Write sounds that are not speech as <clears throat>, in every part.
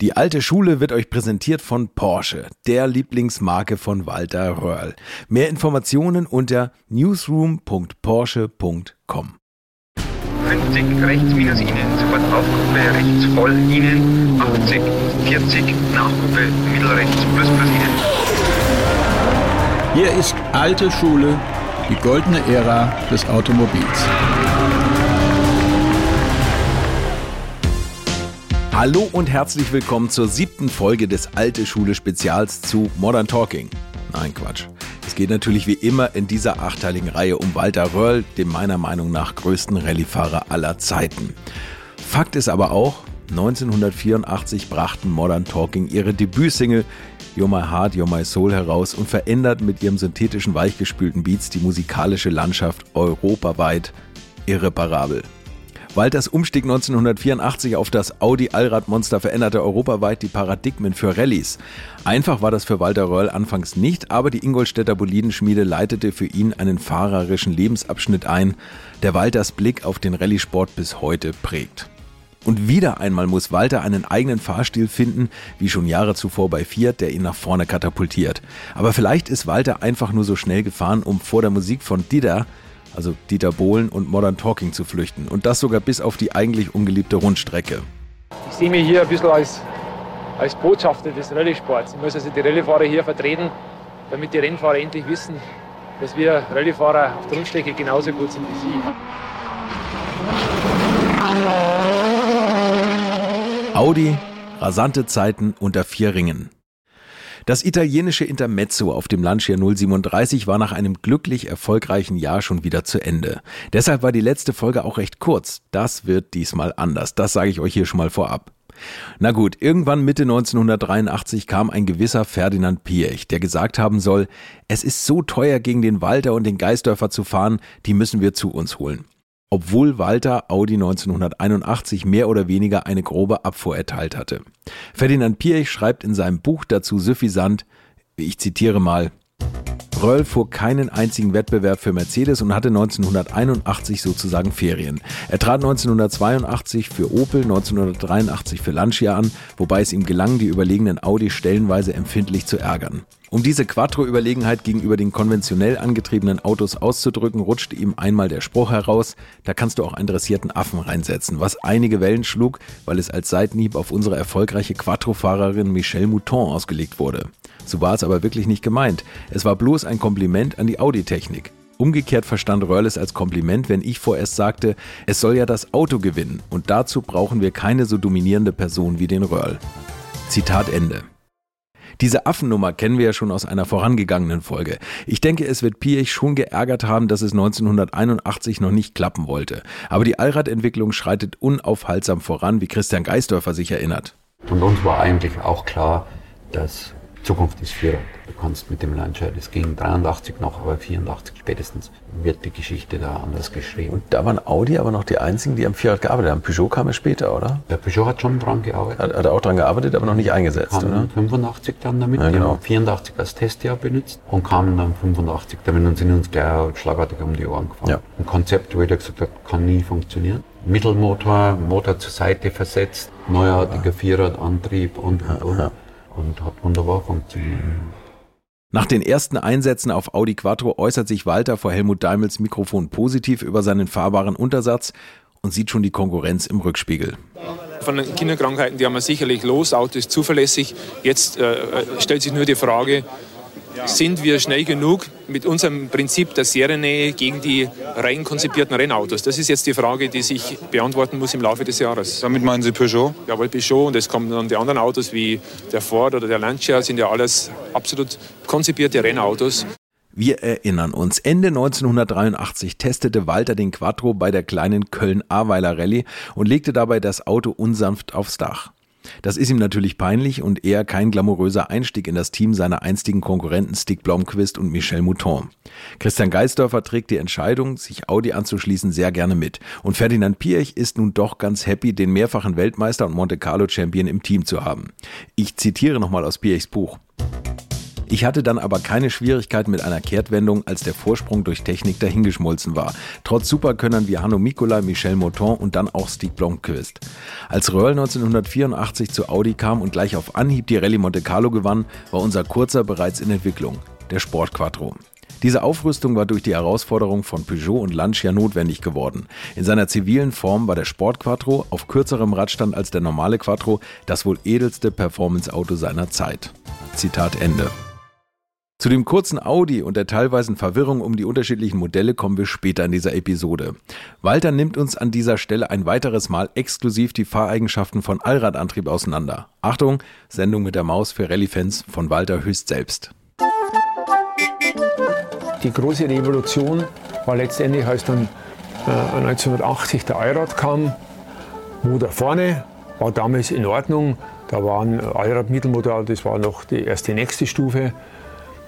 Die alte Schule wird euch präsentiert von Porsche, der Lieblingsmarke von Walter Röhrl. Mehr Informationen unter newsroom.porsche.com. 50 rechts minus Ihnen, sofort Aufgruppe rechts voll Ihnen, 80, 40 Nachgruppe mittelrechts plus plus Ihnen. Hier ist alte Schule, die goldene Ära des Automobils. Hallo und herzlich willkommen zur siebten Folge des Alte Schule Spezials zu Modern Talking. Nein, Quatsch. Es geht natürlich wie immer in dieser achteiligen Reihe um Walter Röhrl, dem meiner Meinung nach größten Rallyefahrer aller Zeiten. Fakt ist aber auch, 1984 brachten Modern Talking ihre Debütsingle You're My Heart, You're My Soul heraus und verändert mit ihrem synthetischen weichgespülten Beats die musikalische Landschaft europaweit irreparabel. Walters Umstieg 1984 auf das Audi Allradmonster veränderte europaweit die Paradigmen für Rallyes. Einfach war das für Walter Röhrl anfangs nicht, aber die Ingolstädter Bolidenschmiede leitete für ihn einen fahrerischen Lebensabschnitt ein, der Walters Blick auf den Rallyesport bis heute prägt. Und wieder einmal muss Walter einen eigenen Fahrstil finden, wie schon Jahre zuvor bei Fiat, der ihn nach vorne katapultiert. Aber vielleicht ist Walter einfach nur so schnell gefahren, um vor der Musik von Dida also Dieter Bohlen und Modern Talking zu flüchten. Und das sogar bis auf die eigentlich ungeliebte Rundstrecke. Ich sehe mich hier ein bisschen als, als Botschafter des Rallye-Sports. Ich muss also die Rallyefahrer hier vertreten, damit die Rennfahrer endlich wissen, dass wir Rallyefahrer auf der Rundstrecke genauso gut sind wie sie. Audi, rasante Zeiten unter vier Ringen. Das italienische Intermezzo auf dem Lancia 037 war nach einem glücklich erfolgreichen Jahr schon wieder zu Ende. Deshalb war die letzte Folge auch recht kurz. Das wird diesmal anders. Das sage ich euch hier schon mal vorab. Na gut, irgendwann Mitte 1983 kam ein gewisser Ferdinand Piech, der gesagt haben soll, es ist so teuer gegen den Walter und den Geisdörfer zu fahren, die müssen wir zu uns holen obwohl Walter Audi 1981 mehr oder weniger eine grobe Abfuhr erteilt hatte. Ferdinand Piech schreibt in seinem Buch dazu suffisant, ich zitiere mal, Röll fuhr keinen einzigen Wettbewerb für Mercedes und hatte 1981 sozusagen Ferien. Er trat 1982 für Opel, 1983 für Lancia an, wobei es ihm gelang, die überlegenen Audi stellenweise empfindlich zu ärgern. Um diese Quattro-Überlegenheit gegenüber den konventionell angetriebenen Autos auszudrücken, rutschte ihm einmal der Spruch heraus, da kannst du auch einen dressierten Affen reinsetzen, was einige Wellen schlug, weil es als Seitenhieb auf unsere erfolgreiche Quattro-Fahrerin Michelle Mouton ausgelegt wurde. So war es aber wirklich nicht gemeint. Es war bloß ein Kompliment an die Audi-Technik. Umgekehrt verstand Röhrl es als Kompliment, wenn ich vorerst sagte, es soll ja das Auto gewinnen und dazu brauchen wir keine so dominierende Person wie den Röhrl. Zitat Ende. Diese Affennummer kennen wir ja schon aus einer vorangegangenen Folge. Ich denke, es wird Piech schon geärgert haben, dass es 1981 noch nicht klappen wollte. Aber die Allradentwicklung schreitet unaufhaltsam voran, wie Christian Geisdörfer sich erinnert. Und uns war eigentlich auch klar, dass Zukunft ist Vierrad. Du kannst mit dem Lancia, das ging 83 noch, aber 84 spätestens wird die Geschichte da anders geschrieben. Und da waren Audi aber noch die einzigen, die am Vierrad gearbeitet haben. Peugeot kam ja später, oder? Der Peugeot hat schon dran gearbeitet. Hat, hat er auch dran gearbeitet, aber noch nicht eingesetzt, kam oder? 85 dann damit, Ja, genau. die haben 84 als Testjahr benutzt und kamen dann 85 damit und sind uns gleich schlagartig um die Ohren gefahren. Ja. Ein Konzept, wo jeder gesagt hat, kann nie funktionieren. Mittelmotor, Motor zur Seite versetzt, neuartiger Vierradantrieb und, und, und. ja. Und hat wunderbar funktioniert. Nach den ersten Einsätzen auf Audi Quattro äußert sich Walter vor Helmut Daimels Mikrofon positiv über seinen fahrbaren Untersatz und sieht schon die Konkurrenz im Rückspiegel. Von den Kinderkrankheiten, die haben wir sicherlich los. Auto ist zuverlässig. Jetzt äh, stellt sich nur die Frage, sind wir schnell genug mit unserem Prinzip der Seriennähe gegen die rein konzipierten Rennautos? Das ist jetzt die Frage, die sich beantworten muss im Laufe des Jahres. Damit meinen Sie Peugeot? Jawohl, Peugeot und es kommen dann die anderen Autos wie der Ford oder der Lancia, sind ja alles absolut konzipierte Rennautos. Wir erinnern uns, Ende 1983 testete Walter den Quattro bei der kleinen Köln-Ahrweiler Rallye und legte dabei das Auto unsanft aufs Dach. Das ist ihm natürlich peinlich und eher kein glamouröser Einstieg in das Team seiner einstigen Konkurrenten Stig Blomqvist und Michel Mouton. Christian Geisdörfer trägt die Entscheidung, sich Audi anzuschließen, sehr gerne mit. Und Ferdinand Piech ist nun doch ganz happy, den mehrfachen Weltmeister und Monte Carlo Champion im Team zu haben. Ich zitiere nochmal aus Piechs Buch. Ich hatte dann aber keine Schwierigkeiten mit einer Kehrtwendung, als der Vorsprung durch Technik dahingeschmolzen war. Trotz Superkönnern wie Hanno Mikola, Michel Moton und dann auch Stieg Blomqvist. Als Röhrl 1984 zu Audi kam und gleich auf Anhieb die Rallye Monte Carlo gewann, war unser kurzer bereits in Entwicklung, der Sport Quattro. Diese Aufrüstung war durch die Herausforderung von Peugeot und Lancia notwendig geworden. In seiner zivilen Form war der Sport Quattro auf kürzerem Radstand als der normale Quattro das wohl edelste Performance-Auto seiner Zeit. Zitat Ende. Zu dem kurzen Audi und der teilweisen Verwirrung um die unterschiedlichen Modelle kommen wir später in dieser Episode. Walter nimmt uns an dieser Stelle ein weiteres Mal exklusiv die Fahreigenschaften von Allradantrieb auseinander. Achtung, Sendung mit der Maus für Rallye-Fans von Walter Höchst selbst. Die große Revolution war letztendlich, als dann äh, 1980 der Allrad kam, da vorne war damals in Ordnung. Da waren Allrad Mittelmodal, das war noch die erste nächste Stufe.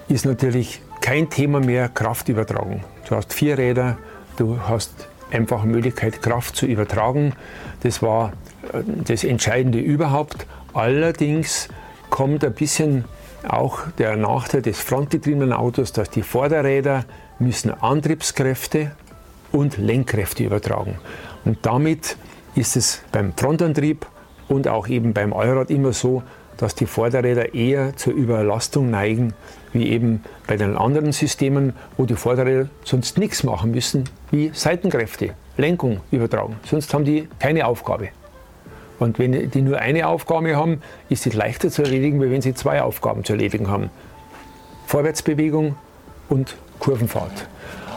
Ist natürlich kein Thema mehr Kraftübertragung. Du hast vier Räder, du hast einfach Möglichkeit, Kraft zu übertragen. Das war äh, das Entscheidende überhaupt. Allerdings kommt ein bisschen auch der Nachteil des frontgetriebenen Autos, dass die Vorderräder müssen Antriebskräfte und Lenkkräfte übertragen. Und damit ist es beim Frontantrieb und auch eben beim Allrad immer so, dass die Vorderräder eher zur Überlastung neigen, wie eben bei den anderen Systemen, wo die Vorderräder sonst nichts machen müssen, wie Seitenkräfte, Lenkung übertragen. Sonst haben die keine Aufgabe. Und wenn die nur eine Aufgabe haben, ist es leichter zu erledigen, wie wenn sie zwei Aufgaben zu erledigen haben. Vorwärtsbewegung und Kurvenfahrt.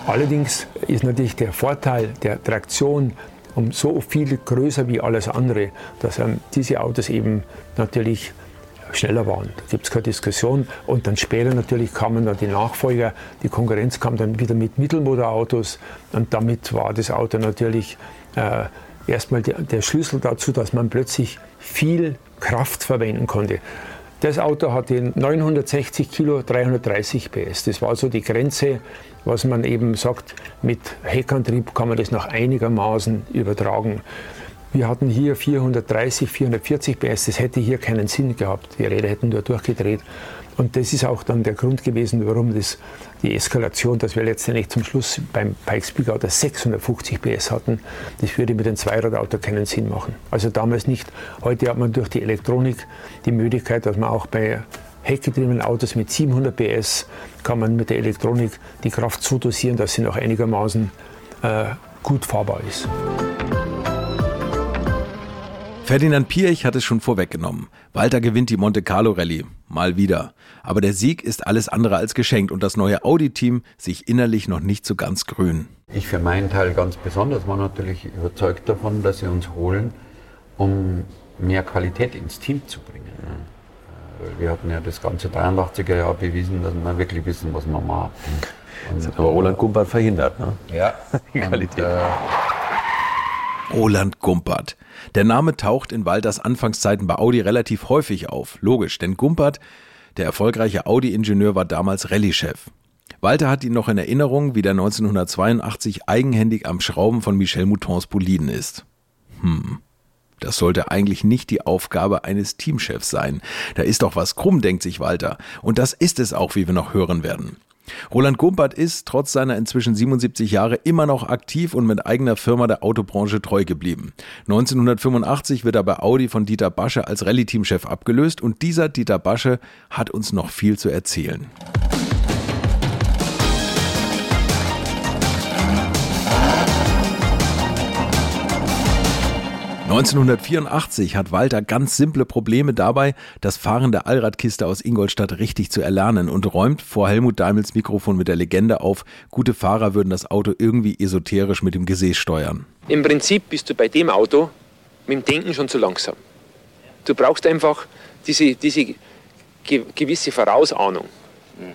Allerdings ist natürlich der Vorteil der Traktion um so viel größer wie alles andere, dass ähm, diese Autos eben natürlich schneller waren. Da gibt es keine Diskussion. Und dann später natürlich kamen dann die Nachfolger. Die Konkurrenz kam dann wieder mit Mittelmotorautos. Und damit war das Auto natürlich äh, erstmal der, der Schlüssel dazu, dass man plötzlich viel Kraft verwenden konnte. Das Auto hatte 960 Kilo, 330 PS. Das war so die Grenze, was man eben sagt, mit Heckantrieb kann man das noch einigermaßen übertragen. Wir hatten hier 430, 440 PS, das hätte hier keinen Sinn gehabt. Die Räder hätten nur durchgedreht. Und das ist auch dann der Grund gewesen, warum das, die Eskalation, dass wir letztendlich zum Schluss beim Pikes Peak Auto 650 PS hatten, das würde mit dem Zweiradauto keinen Sinn machen. Also damals nicht. Heute hat man durch die Elektronik die Möglichkeit, dass man auch bei heckgetriebenen Autos mit 700 PS kann man mit der Elektronik die Kraft so dosieren, dass sie noch einigermaßen äh, gut fahrbar ist. Ferdinand Piech hat es schon vorweggenommen. Walter gewinnt die Monte Carlo Rallye. Mal wieder. Aber der Sieg ist alles andere als geschenkt und das neue Audi-Team sich innerlich noch nicht so ganz grün. Ich für meinen Teil ganz besonders war natürlich überzeugt davon, dass sie uns holen, um mehr Qualität ins Team zu bringen. Wir hatten ja das ganze 83er Jahr bewiesen, dass wir wirklich wissen, was wir machen. Und, das hat aber Roland Gumpert verhindert, ne? Ja. <laughs> Die Qualität. Und, äh, Roland Gumpert. Der Name taucht in Walters Anfangszeiten bei Audi relativ häufig auf. Logisch, denn Gumpert, der erfolgreiche Audi-Ingenieur, war damals Rallye-Chef. Walter hat ihn noch in Erinnerung, wie der 1982 eigenhändig am Schrauben von Michel Moutons Boliden ist. Hm. Das sollte eigentlich nicht die Aufgabe eines Teamchefs sein. Da ist doch was krumm, denkt sich Walter. Und das ist es auch, wie wir noch hören werden. Roland Gumpert ist trotz seiner inzwischen 77 Jahre immer noch aktiv und mit eigener Firma der Autobranche treu geblieben. 1985 wird er bei Audi von Dieter Basche als Rallye-Teamchef abgelöst und dieser Dieter Basche hat uns noch viel zu erzählen. 1984 hat Walter ganz simple Probleme dabei, das Fahren der Allradkiste aus Ingolstadt richtig zu erlernen und räumt vor Helmut Daimels Mikrofon mit der Legende auf, gute Fahrer würden das Auto irgendwie esoterisch mit dem Gesäß steuern. Im Prinzip bist du bei dem Auto mit dem Denken schon zu langsam. Du brauchst einfach diese, diese ge gewisse Vorausahnung.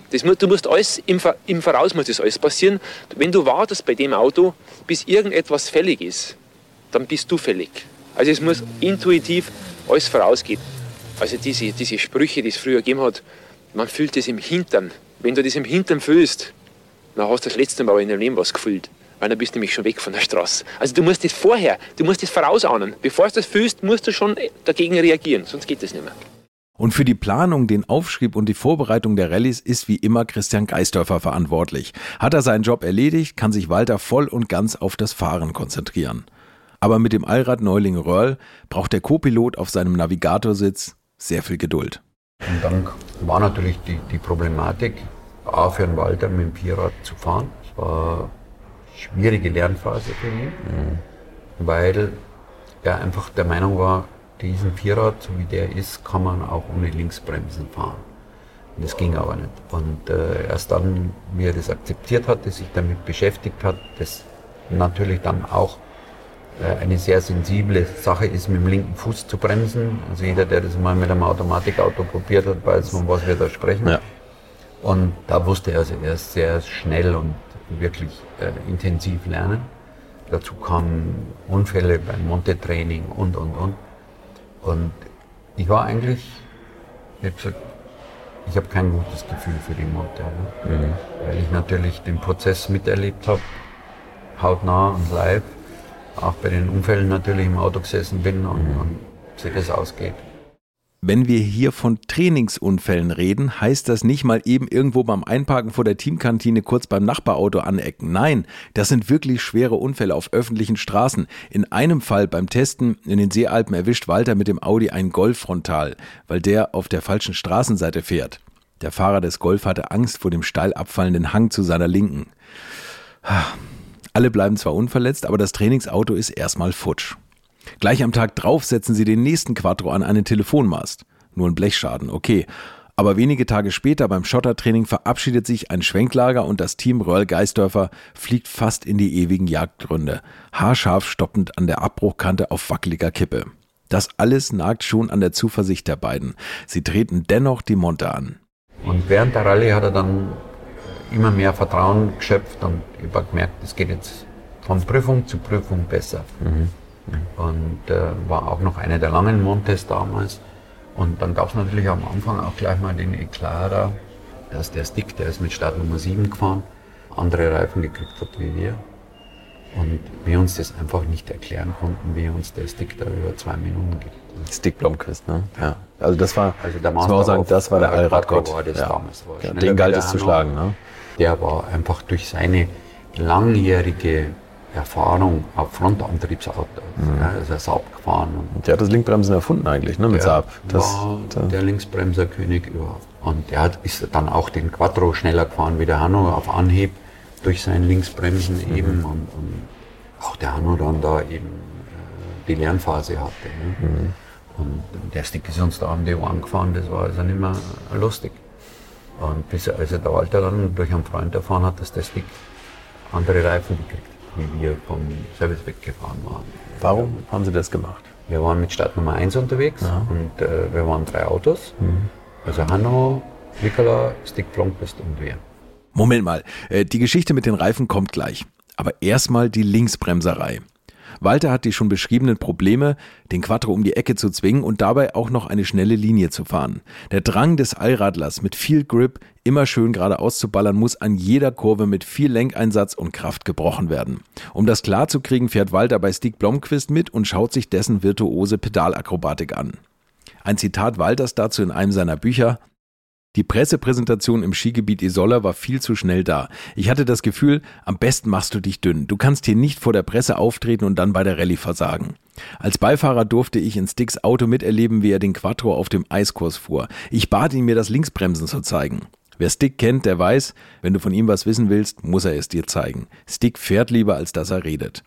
Das, du musst alles, im, im Voraus muss das alles passieren. Wenn du wartest bei dem Auto, bis irgendetwas fällig ist, dann bist du fällig. Also es muss intuitiv alles vorausgehen. Also diese, diese Sprüche, die es früher gegeben hat, man fühlt es im Hintern. Wenn du das im Hintern fühlst, dann hast du das letzte Mal in deinem Leben was gefühlt. Weil dann bist du nämlich schon weg von der Straße. Also du musst das vorher, du musst das vorausahnen. Bevor du das fühlst, musst du schon dagegen reagieren, sonst geht das nicht mehr. Und für die Planung, den Aufschrieb und die Vorbereitung der Rallyes ist wie immer Christian Geisdörfer verantwortlich. Hat er seinen Job erledigt, kann sich Walter voll und ganz auf das Fahren konzentrieren. Aber mit dem Allrad-Neuling Röhrl braucht der Co-Pilot auf seinem Navigatorsitz sehr viel Geduld. Und dann war natürlich die, die Problematik, A für den Walter mit dem Vierrad zu fahren. Es war eine schwierige Lernphase für ihn, mhm. weil er einfach der Meinung war, diesen Vierrad, so wie der ist, kann man auch ohne Linksbremsen fahren. Und das ging aber nicht. Und äh, erst dann, wie er das akzeptiert hatte, sich damit beschäftigt hat, das natürlich dann auch eine sehr sensible Sache ist, mit dem linken Fuß zu bremsen. Also jeder, der das mal mit einem Automatikauto probiert hat, weiß, von was wir da sprechen. Ja. Und da wusste er also erst sehr schnell und wirklich äh, intensiv lernen. Dazu kamen Unfälle beim Monte-Training und, und, und. Und ich war eigentlich, ich habe gesagt, ich habe kein gutes Gefühl für die Monte, ne? mhm. weil ich natürlich den Prozess miterlebt habe, hautnah und live auch bei den Unfällen natürlich im Auto gesessen bin und, mhm. und wie das ausgeht. Wenn wir hier von Trainingsunfällen reden, heißt das nicht mal eben irgendwo beim Einparken vor der Teamkantine kurz beim Nachbarauto anecken. Nein, das sind wirklich schwere Unfälle auf öffentlichen Straßen. In einem Fall beim Testen in den Seealpen erwischt Walter mit dem Audi einen Golf frontal, weil der auf der falschen Straßenseite fährt. Der Fahrer des Golf hatte Angst vor dem steil abfallenden Hang zu seiner Linken. Alle bleiben zwar unverletzt, aber das Trainingsauto ist erstmal futsch. Gleich am Tag drauf setzen sie den nächsten Quattro an einen Telefonmast. Nur ein Blechschaden, okay. Aber wenige Tage später beim Schottertraining verabschiedet sich ein Schwenklager und das Team Röhrl Geisdörfer fliegt fast in die ewigen Jagdgründe, haarscharf stoppend an der Abbruchkante auf wackeliger Kippe. Das alles nagt schon an der Zuversicht der beiden. Sie treten dennoch die Monte an. Und während der Rallye hat er dann immer mehr Vertrauen geschöpft und ich habe gemerkt, es geht jetzt von Prüfung zu Prüfung besser. Mhm. Und äh, war auch noch eine der langen Montes damals. Und dann gab es natürlich am Anfang auch gleich mal den Eklat da, dass der Stick, der ist mit Start Nummer 7 gefahren, andere Reifen gekriegt hat wie wir. Und wir uns das einfach nicht erklären konnten, wie uns der Stick da über zwei Minuten gibt. Stick Blomqvist, ne? Ja. Also das war, also der Master muss sagen, das war der Allradgott. Ja. ja, den galt es zu schlagen, ne? Der war einfach durch seine langjährige Erfahrung auf Frontantriebsautos. Mhm. Ja, er Saab gefahren. Und der hat das Linkbremsen erfunden eigentlich, ne, mit Saab. Das, war der Linksbremserkönig überhaupt. Und der hat, ist dann auch den Quattro schneller gefahren wie der Hanno auf Anhieb durch sein Linksbremsen mhm. eben. Und, und, auch der Hanno dann da eben äh, die Lernphase hatte. Ne? Mhm. Und der Stick ist uns da an die gefahren, das war also nicht mehr lustig. Und bis also der Walter dann durch einen Freund erfahren hat, dass der Stick andere Reifen gekriegt wie wir vom Service weggefahren waren. Warum haben Sie das gemacht? Wir waren mit Stadt Nummer 1 unterwegs ja. und äh, wir waren drei Autos. Mhm. Also Hanno, Nikola, Stick Blomqvist und wir. Moment mal, äh, die Geschichte mit den Reifen kommt gleich. Aber erstmal die Linksbremserei. Walter hat die schon beschriebenen Probleme, den Quattro um die Ecke zu zwingen und dabei auch noch eine schnelle Linie zu fahren. Der Drang des Allradlers mit viel Grip immer schön geradeaus zu ballern muss an jeder Kurve mit viel Lenkeinsatz und Kraft gebrochen werden. Um das klarzukriegen, fährt Walter bei Stieg Blomqvist mit und schaut sich dessen virtuose Pedalakrobatik an. Ein Zitat Walters dazu in einem seiner Bücher. Die Pressepräsentation im Skigebiet Isola war viel zu schnell da. Ich hatte das Gefühl, am besten machst du dich dünn. Du kannst hier nicht vor der Presse auftreten und dann bei der Rallye versagen. Als Beifahrer durfte ich in Sticks Auto miterleben, wie er den Quattro auf dem Eiskurs fuhr. Ich bat ihn, mir das Linksbremsen zu zeigen. Wer Stick kennt, der weiß, wenn du von ihm was wissen willst, muss er es dir zeigen. Stick fährt lieber, als dass er redet.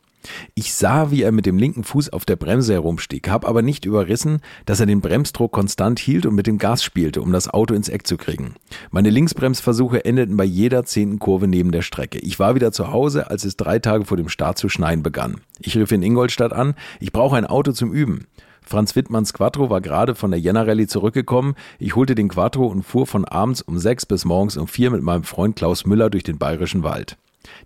Ich sah, wie er mit dem linken Fuß auf der Bremse herumstieg, habe aber nicht überrissen, dass er den Bremsdruck konstant hielt und mit dem Gas spielte, um das Auto ins Eck zu kriegen. Meine Linksbremsversuche endeten bei jeder zehnten Kurve neben der Strecke. Ich war wieder zu Hause, als es drei Tage vor dem Start zu schneien begann. Ich rief in Ingolstadt an, ich brauche ein Auto zum Üben. Franz Wittmanns Quattro war gerade von der Jänner Rallye zurückgekommen. Ich holte den Quattro und fuhr von abends um sechs bis morgens um vier mit meinem Freund Klaus Müller durch den bayerischen Wald.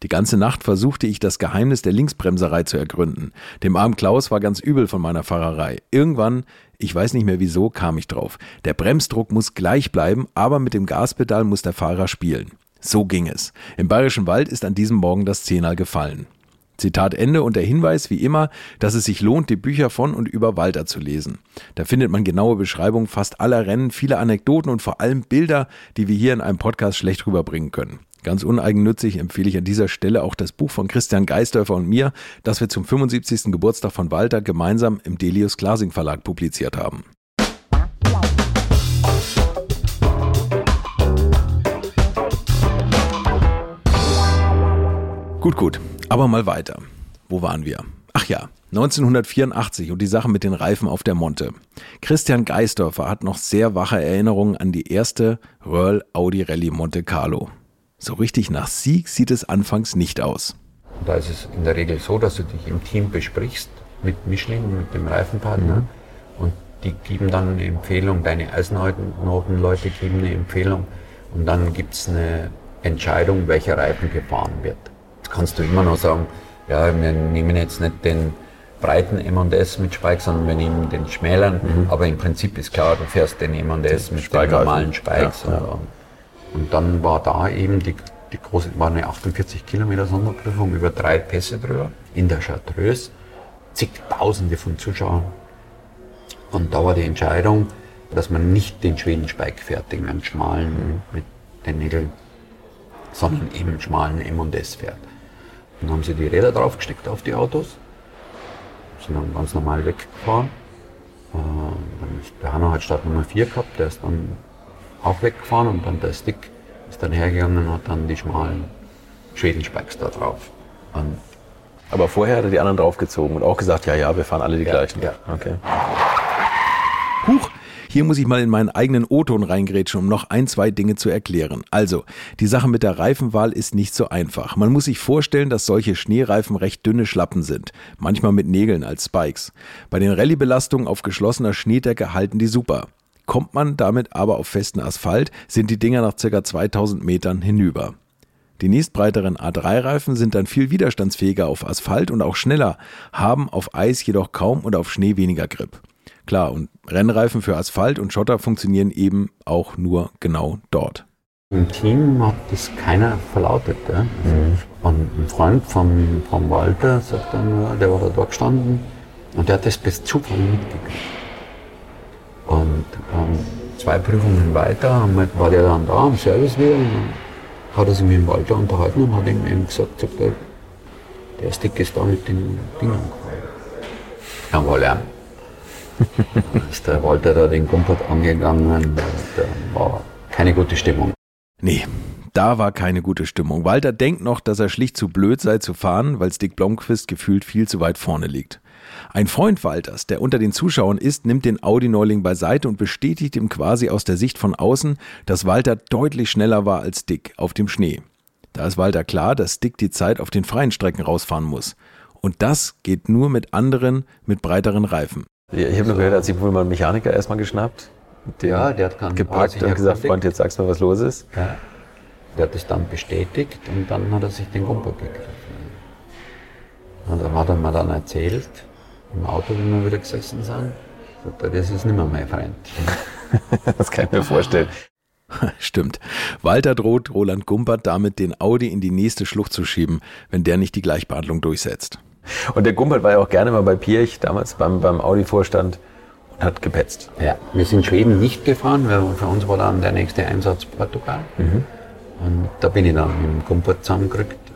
Die ganze Nacht versuchte ich das Geheimnis der Linksbremserei zu ergründen. Dem armen Klaus war ganz übel von meiner Fahrerei. Irgendwann, ich weiß nicht mehr wieso, kam ich drauf. Der Bremsdruck muss gleich bleiben, aber mit dem Gaspedal muss der Fahrer spielen. So ging es. Im Bayerischen Wald ist an diesem Morgen das Zehnal gefallen. Zitat Ende und der Hinweis wie immer, dass es sich lohnt, die Bücher von und über Walter zu lesen. Da findet man genaue Beschreibungen fast aller Rennen, viele Anekdoten und vor allem Bilder, die wir hier in einem Podcast schlecht rüberbringen können. Ganz uneigennützig empfehle ich an dieser Stelle auch das Buch von Christian Geisdörfer und mir, das wir zum 75. Geburtstag von Walter gemeinsam im Delius Glasing Verlag publiziert haben. Gut, gut. Aber mal weiter. Wo waren wir? Ach ja, 1984 und die Sache mit den Reifen auf der Monte. Christian Geisdorfer hat noch sehr wache Erinnerungen an die erste Royal Audi Rallye Monte Carlo. So richtig nach Sieg sieht es anfangs nicht aus. Da ist es in der Regel so, dass du dich im Team besprichst mit Michelin, mit dem Reifenpartner mhm. und die geben dann eine Empfehlung, deine Eisennotenleute geben eine Empfehlung und dann gibt es eine Entscheidung, welcher Reifen gefahren wird kannst du immer noch sagen, ja, wir nehmen jetzt nicht den breiten M&S mit Spike, sondern wir nehmen den schmäleren. Mhm. Aber im Prinzip ist klar, du fährst den M&S mit den normalen Spikes. Ja, ja. Und dann war da eben die, die große, war eine 48 Kilometer Sonderprüfung über drei Pässe drüber in der Chartreuse, zigtausende von Zuschauern. Und da war die Entscheidung, dass man nicht den Schweden Spike fährt, den ganz schmalen mit den Nägeln, sondern eben einen schmalen M&S fährt. Dann haben sie die Räder draufgesteckt auf die Autos, sind dann ganz normal weggefahren. Äh, dann der Hanno hat Start Nummer 4 gehabt, der ist dann auch weggefahren und dann der Stick ist dann hergegangen und hat dann die schmalen Schwedenspikes da drauf. Und aber vorher hat er die anderen draufgezogen und auch gesagt, ja, ja, wir fahren alle die ja, gleichen. Ja. Okay. Huch, hier muss ich mal in meinen eigenen O-Ton reingrätschen, um noch ein, zwei Dinge zu erklären. Also, die Sache mit der Reifenwahl ist nicht so einfach. Man muss sich vorstellen, dass solche Schneereifen recht dünne Schlappen sind, manchmal mit Nägeln als Spikes. Bei den Rallye-Belastungen auf geschlossener Schneedecke halten die super. Kommt man damit aber auf festen Asphalt, sind die Dinger nach ca. 2000 Metern hinüber. Die nächstbreiteren A3-Reifen sind dann viel widerstandsfähiger auf Asphalt und auch schneller, haben auf Eis jedoch kaum und auf Schnee weniger Grip. Klar, und Rennreifen für Asphalt und Schotter funktionieren eben auch nur genau dort. Im Team hat das keiner verlautet. Ja? Mhm. Und ein Freund von, von Walter sagt dann, der war da dort gestanden und der hat das bis Zufall mitgekriegt. Und ähm, zwei Prüfungen weiter war der dann da am Service wieder und dann hat er sich mit dem Walter unterhalten und hat ihm eben gesagt, sagt er, der Stick ist da mit den Dingern gefallen. Ja, Lärm <laughs> ist der Walter da den Gumpert angegangen und da war keine gute Stimmung. Nee, da war keine gute Stimmung. Walter denkt noch, dass er schlicht zu blöd sei zu fahren, weil Stick Blomqvist gefühlt viel zu weit vorne liegt. Ein Freund Walters, der unter den Zuschauern ist, nimmt den Audi-Neuling beiseite und bestätigt ihm quasi aus der Sicht von außen, dass Walter deutlich schneller war als Dick auf dem Schnee. Da ist Walter klar, dass Dick die Zeit auf den freien Strecken rausfahren muss. Und das geht nur mit anderen, mit breiteren Reifen. Ich habe nur gehört, hat sich wohl mal ein Mechaniker erstmal geschnappt. Ja, der hat dann gepackt und gesagt, Freund, jetzt sagst du mal, was los ist. Ja. Der hat es dann bestätigt und dann hat er sich den Gumper gegriffen. Und dann hat er mir dann erzählt, im Auto, wir wieder gesessen sind, sagt er, das ist nicht mehr mein Freund. <laughs> das kann ich mir vorstellen. <laughs> Stimmt. Walter droht Roland Gumpert damit, den Audi in die nächste Schlucht zu schieben, wenn der nicht die Gleichbehandlung durchsetzt. Und der Gumpert war ja auch gerne mal bei Pirch, damals beim, beim Audi-Vorstand und hat gepetzt. Ja, wir sind Schweden nicht gefahren, weil für uns war dann der nächste Einsatz Portugal. Mhm. Und da bin ich dann mit dem Gumpert zusammengerückt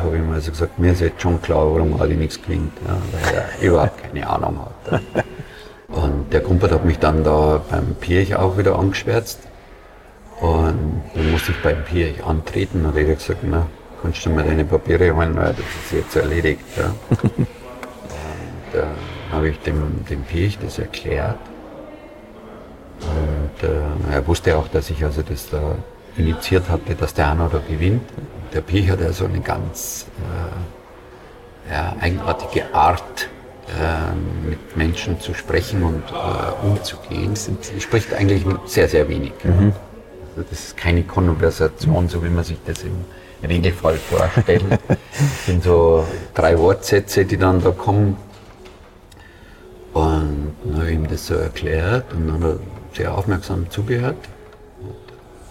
habe ihm also gesagt, mir ist jetzt schon klar, warum Audi nichts gewinnt, ja, weil er <laughs> überhaupt keine Ahnung hat. Und der Gumpert hat mich dann da beim Pirch auch wieder angeschwärzt. Und dann musste ich beim Pirch antreten und er hat gesagt, na, kannst du mir deine Papiere holen, weil das ist jetzt erledigt. Ja. und äh, habe ich dem, dem Pirch das erklärt. Und äh, er wusste auch, dass ich also das da initiiert hatte, dass der Hanno da gewinnt. Der Pirch hat ja so eine ganz äh, ja, eigenartige Art, äh, mit Menschen zu sprechen und äh, umzugehen. Er spricht eigentlich sehr, sehr wenig. Mhm. Also das ist keine Konversation, so wie man sich das im Regelfall vorstellen. das sind so drei Wortsätze, die dann da kommen. Und dann habe ich ihm das so erklärt und dann hat er sehr aufmerksam zugehört.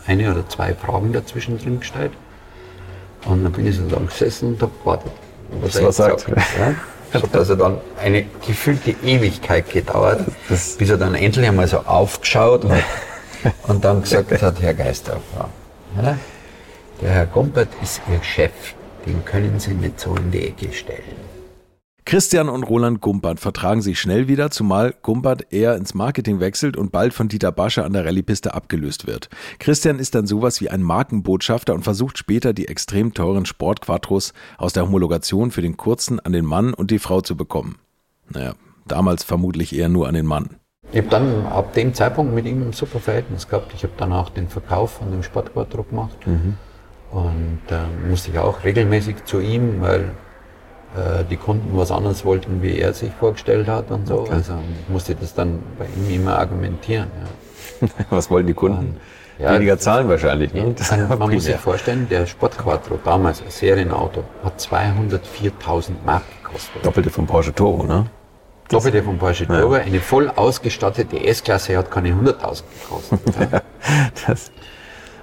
Eine oder zwei Fragen dazwischen drin gestellt. Und dann bin ich so da gesessen und habe gewartet. was, was sagt. Ja? Das hat also dann eine gefühlte Ewigkeit gedauert, das bis er dann endlich einmal so aufgeschaut hat <laughs> und dann gesagt hat, Herr Geisterfrau, ja, der Herr Gompert ist Ihr Chef, den können Sie nicht so in die Ecke stellen. Christian und Roland Gumpert vertragen sich schnell wieder, zumal Gumpert eher ins Marketing wechselt und bald von Dieter Basche an der Rallyepiste abgelöst wird. Christian ist dann sowas wie ein Markenbotschafter und versucht später die extrem teuren Sportquattros aus der Homologation für den kurzen an den Mann und die Frau zu bekommen. Naja, damals vermutlich eher nur an den Mann. Ich habe dann ab dem Zeitpunkt mit ihm ein super Verhältnis gehabt. Ich habe dann auch den Verkauf von dem Sportquattro gemacht mhm. und äh, musste ich auch regelmäßig zu ihm, weil die Kunden was anderes wollten, wie er sich vorgestellt hat und so. Okay. Also musste das dann bei ihm immer argumentieren. Ja. <laughs> was wollen die Kunden? Ja, Weniger zahlen wahrscheinlich. Ne? <laughs> man primär. muss sich vorstellen, der Sport Quattro, damals ein Serienauto, hat 204.000 Mark gekostet. Doppelte vom Porsche Turbo, ne? Doppelte vom Porsche Turbo. Ja. Eine voll ausgestattete S-Klasse hat keine 100.000 gekostet. <laughs> ja. das.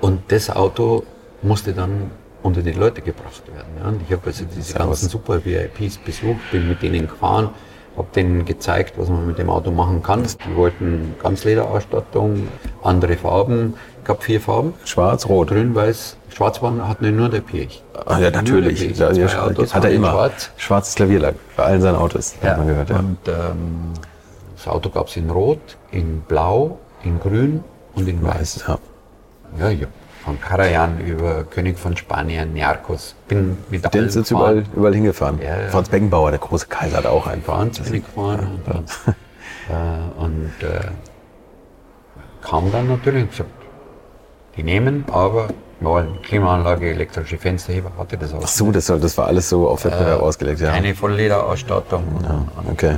Und das Auto musste dann unter die Leute gebracht werden. Ja. Und ich habe also diese ganzen super VIPs besucht, bin mit denen gefahren, habe denen gezeigt, was man mit dem Auto machen kann. Die wollten Ganzlederausstattung, andere Farben, ich gab vier Farben. Schwarz, Rot. Grün, Weiß. Schwarz war, hat nur der Pirch. Ah, ja, natürlich. Ja, ja, Autos hat er immer. Schwarz. Schwarzes Klavierlack bei allen seinen Autos, ja. hat man gehört. Ja. Und ähm, das Auto gab es in Rot, in Blau, in Grün und in Weiß. Weiß ja. Ja, ja von Karajan über König von Spanien, Niarchos. Bin mit Den sind überall, überall hingefahren. Ja, ja. Franz Beckenbauer, der große Kaiser, hat auch einen. Franz bin ich gefahren. Ja, und, äh, und äh, kam dann natürlich und gesagt, die nehmen, aber wir wollen Klimaanlage, elektrische Fensterheber, hatte das auch. Ach so, das, das war alles so auf Wettbewerb äh, ausgelegt, ja. Keine Volllederausstattung. Ja, okay.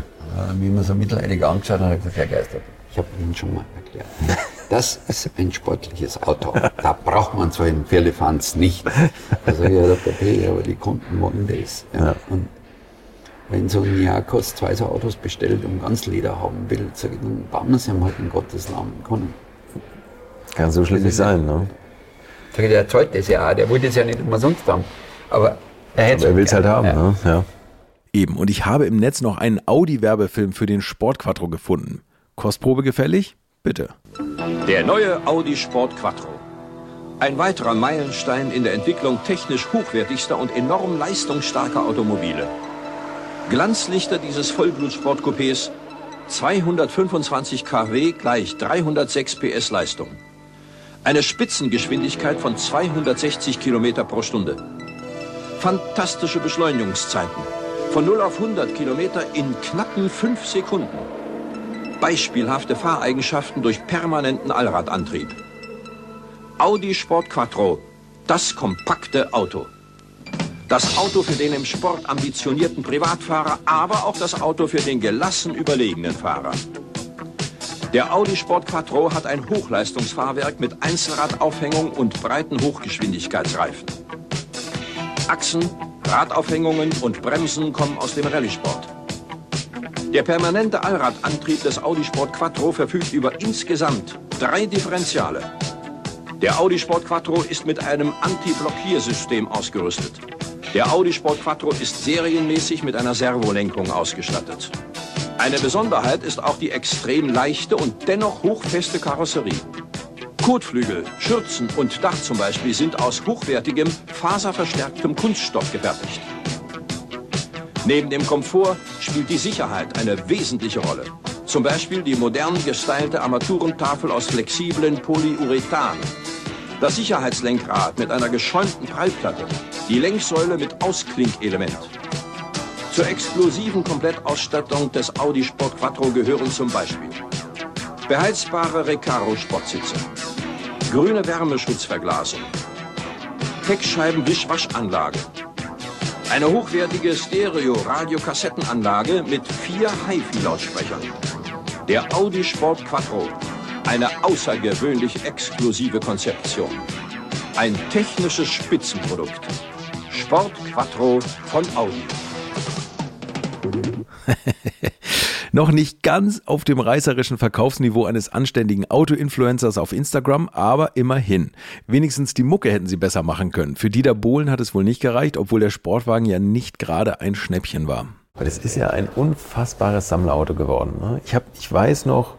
Und, wie man so mitleidig angeschaut hat, habe ich gesagt, Herr Geister, ich habe Ihnen schon mal erklärt. <laughs> Das ist ein sportliches Auto. Da braucht man so einen Firlefanz nicht. Also ja, der Papier, aber die Kunden wollen das. Ja. Ja. Und wenn so ein Jakos zwei so Autos bestellt und ganz Leder haben will, sage ich, dann bauen wir sie halt in Gottes Namen können. Kann so schlimm nicht sein, ne? Sag ich, der zahlt das ja auch, der wollte es ja nicht umsonst haben. Aber er, er will es halt haben, ja. ne? Ja. Eben, und ich habe im Netz noch einen Audi-Werbefilm für den Sportquattro gefunden. Kostprobe gefällig? Bitte. Der neue Audi Sport Quattro. Ein weiterer Meilenstein in der Entwicklung technisch hochwertigster und enorm leistungsstarker Automobile. Glanzlichter dieses Vollblut-Sportcoupés 225 kW gleich 306 PS Leistung. Eine Spitzengeschwindigkeit von 260 km pro Stunde. Fantastische Beschleunigungszeiten. Von 0 auf 100 km in knappen 5 Sekunden beispielhafte Fahreigenschaften durch permanenten Allradantrieb. Audi Sport Quattro, das kompakte Auto. Das Auto für den im Sport ambitionierten Privatfahrer, aber auch das Auto für den gelassen überlegenen Fahrer. Der Audi Sport Quattro hat ein Hochleistungsfahrwerk mit Einzelradaufhängung und breiten Hochgeschwindigkeitsreifen. Achsen, Radaufhängungen und Bremsen kommen aus dem Rallye-Sport. Der permanente Allradantrieb des Audi Sport Quattro verfügt über insgesamt drei Differentiale. Der Audi Sport Quattro ist mit einem Anti-Blockiersystem ausgerüstet. Der Audi Sport Quattro ist serienmäßig mit einer Servolenkung ausgestattet. Eine Besonderheit ist auch die extrem leichte und dennoch hochfeste Karosserie. Kotflügel, Schürzen und Dach zum Beispiel sind aus hochwertigem, faserverstärktem Kunststoff gefertigt. Neben dem Komfort spielt die Sicherheit eine wesentliche Rolle. Zum Beispiel die modern gestylte Armaturentafel aus flexiblen Polyurethan. Das Sicherheitslenkrad mit einer geschäumten Prallplatte. Die Lenksäule mit Ausklinkelement. Zur exklusiven Komplettausstattung des Audi Sport Quattro gehören zum Beispiel beheizbare Recaro-Sportsitze, grüne Wärmeschutzverglasung, Heckscheiben-Wischwaschanlage, eine hochwertige Stereo-Radiokassettenanlage mit vier HiFi-Lautsprechern. Der Audi Sport Quattro. Eine außergewöhnlich exklusive Konzeption. Ein technisches Spitzenprodukt. Sport Quattro von Audi. <laughs> Noch nicht ganz auf dem reißerischen Verkaufsniveau eines anständigen Auto-Influencers auf Instagram, aber immerhin. Wenigstens die Mucke hätten sie besser machen können. Für Dieter Bohlen hat es wohl nicht gereicht, obwohl der Sportwagen ja nicht gerade ein Schnäppchen war. Weil es ist ja ein unfassbares Sammlerauto geworden. Ne? Ich, hab, ich weiß noch,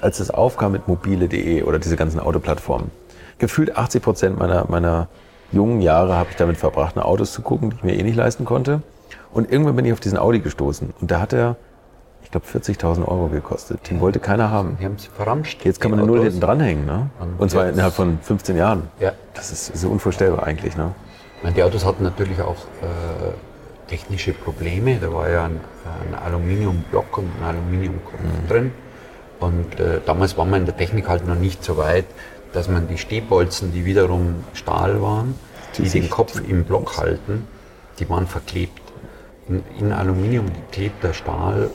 als es aufkam mit mobile.de oder diese ganzen Autoplattformen, gefühlt 80 Prozent meiner, meiner jungen Jahre habe ich damit verbracht, nach Autos zu gucken, die ich mir eh nicht leisten konnte. Und irgendwann bin ich auf diesen Audi gestoßen und da hat er, ich glaube, 40.000 Euro gekostet. Den wollte keiner haben. Die haben sie verramscht. Jetzt kann man eine Null hinten dranhängen, ne? Und, und zwar innerhalb von 15 Jahren. Ja. Das ist so unvorstellbar eigentlich, ne? meine, die Autos hatten natürlich auch äh, technische Probleme. Da war ja ein, ein Aluminiumblock und ein Aluminiumkopf mhm. drin. Und äh, damals war man in der Technik halt noch nicht so weit, dass man die Stehbolzen, die wiederum Stahl waren, die, die den Kopf im Block halten, die waren verklebt. In, in Aluminium geklebter Stahl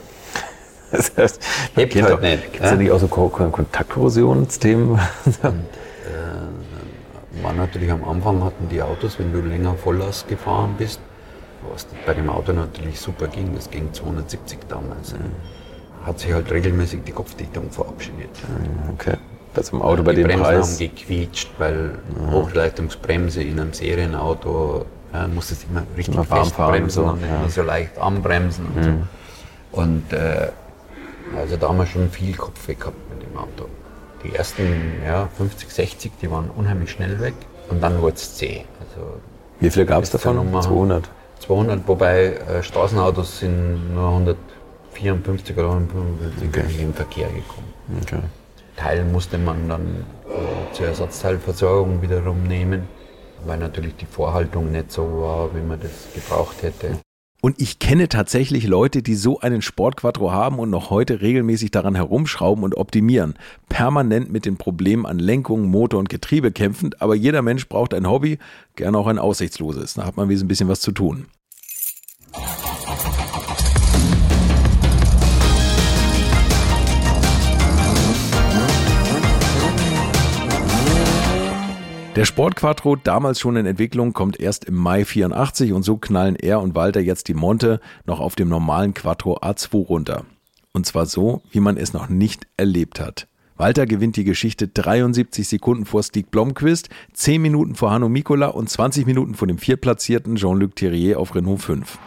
das heißt, hebt halt doch, nicht. Gibt es ja? nicht auch so Kontaktkorrosionsthemen? Und, äh, war natürlich am Anfang hatten die Autos, wenn du länger Volllast gefahren bist, was bei dem Auto natürlich super ging, das ging 270 damals, mhm. hat sich halt regelmäßig die Kopfdichtung verabschiedet. Mhm, okay. Das im Auto ja, bei dem Bremsen Preis. haben gequietscht, weil mhm. Hochleistungsbremse in einem Serienauto ja, musstest immer richtig immer fest bremsen so, und ja. nicht so leicht anbremsen und so. Mhm. Und äh, also da haben wir schon viel Kopf weg gehabt mit dem Auto. Die ersten ja, 50, 60, die waren unheimlich schnell weg und dann wurde es zäh. Also, Wie viele gab es davon? 200? 200, wobei äh, Straßenautos sind nur 154 oder 155 okay. im Verkehr gekommen. Okay. Teil musste man dann äh, zur Ersatzteilversorgung wiederum nehmen, weil natürlich die Vorhaltung nicht so war, wie man das gebraucht hätte. Und ich kenne tatsächlich Leute, die so einen Sportquattro haben und noch heute regelmäßig daran herumschrauben und optimieren. Permanent mit den Problemen an Lenkung, Motor und Getriebe kämpfend. Aber jeder Mensch braucht ein Hobby, gerne auch ein aussichtsloses. Da hat man ein bisschen was zu tun. Der Sportquattro, damals schon in Entwicklung, kommt erst im Mai 84 und so knallen er und Walter jetzt die Monte noch auf dem normalen Quattro A2 runter. Und zwar so, wie man es noch nicht erlebt hat. Walter gewinnt die Geschichte 73 Sekunden vor Stieg Blomqvist, 10 Minuten vor Hanno Mikola und 20 Minuten vor dem viertplatzierten Jean-Luc Thierrier auf Renault 5.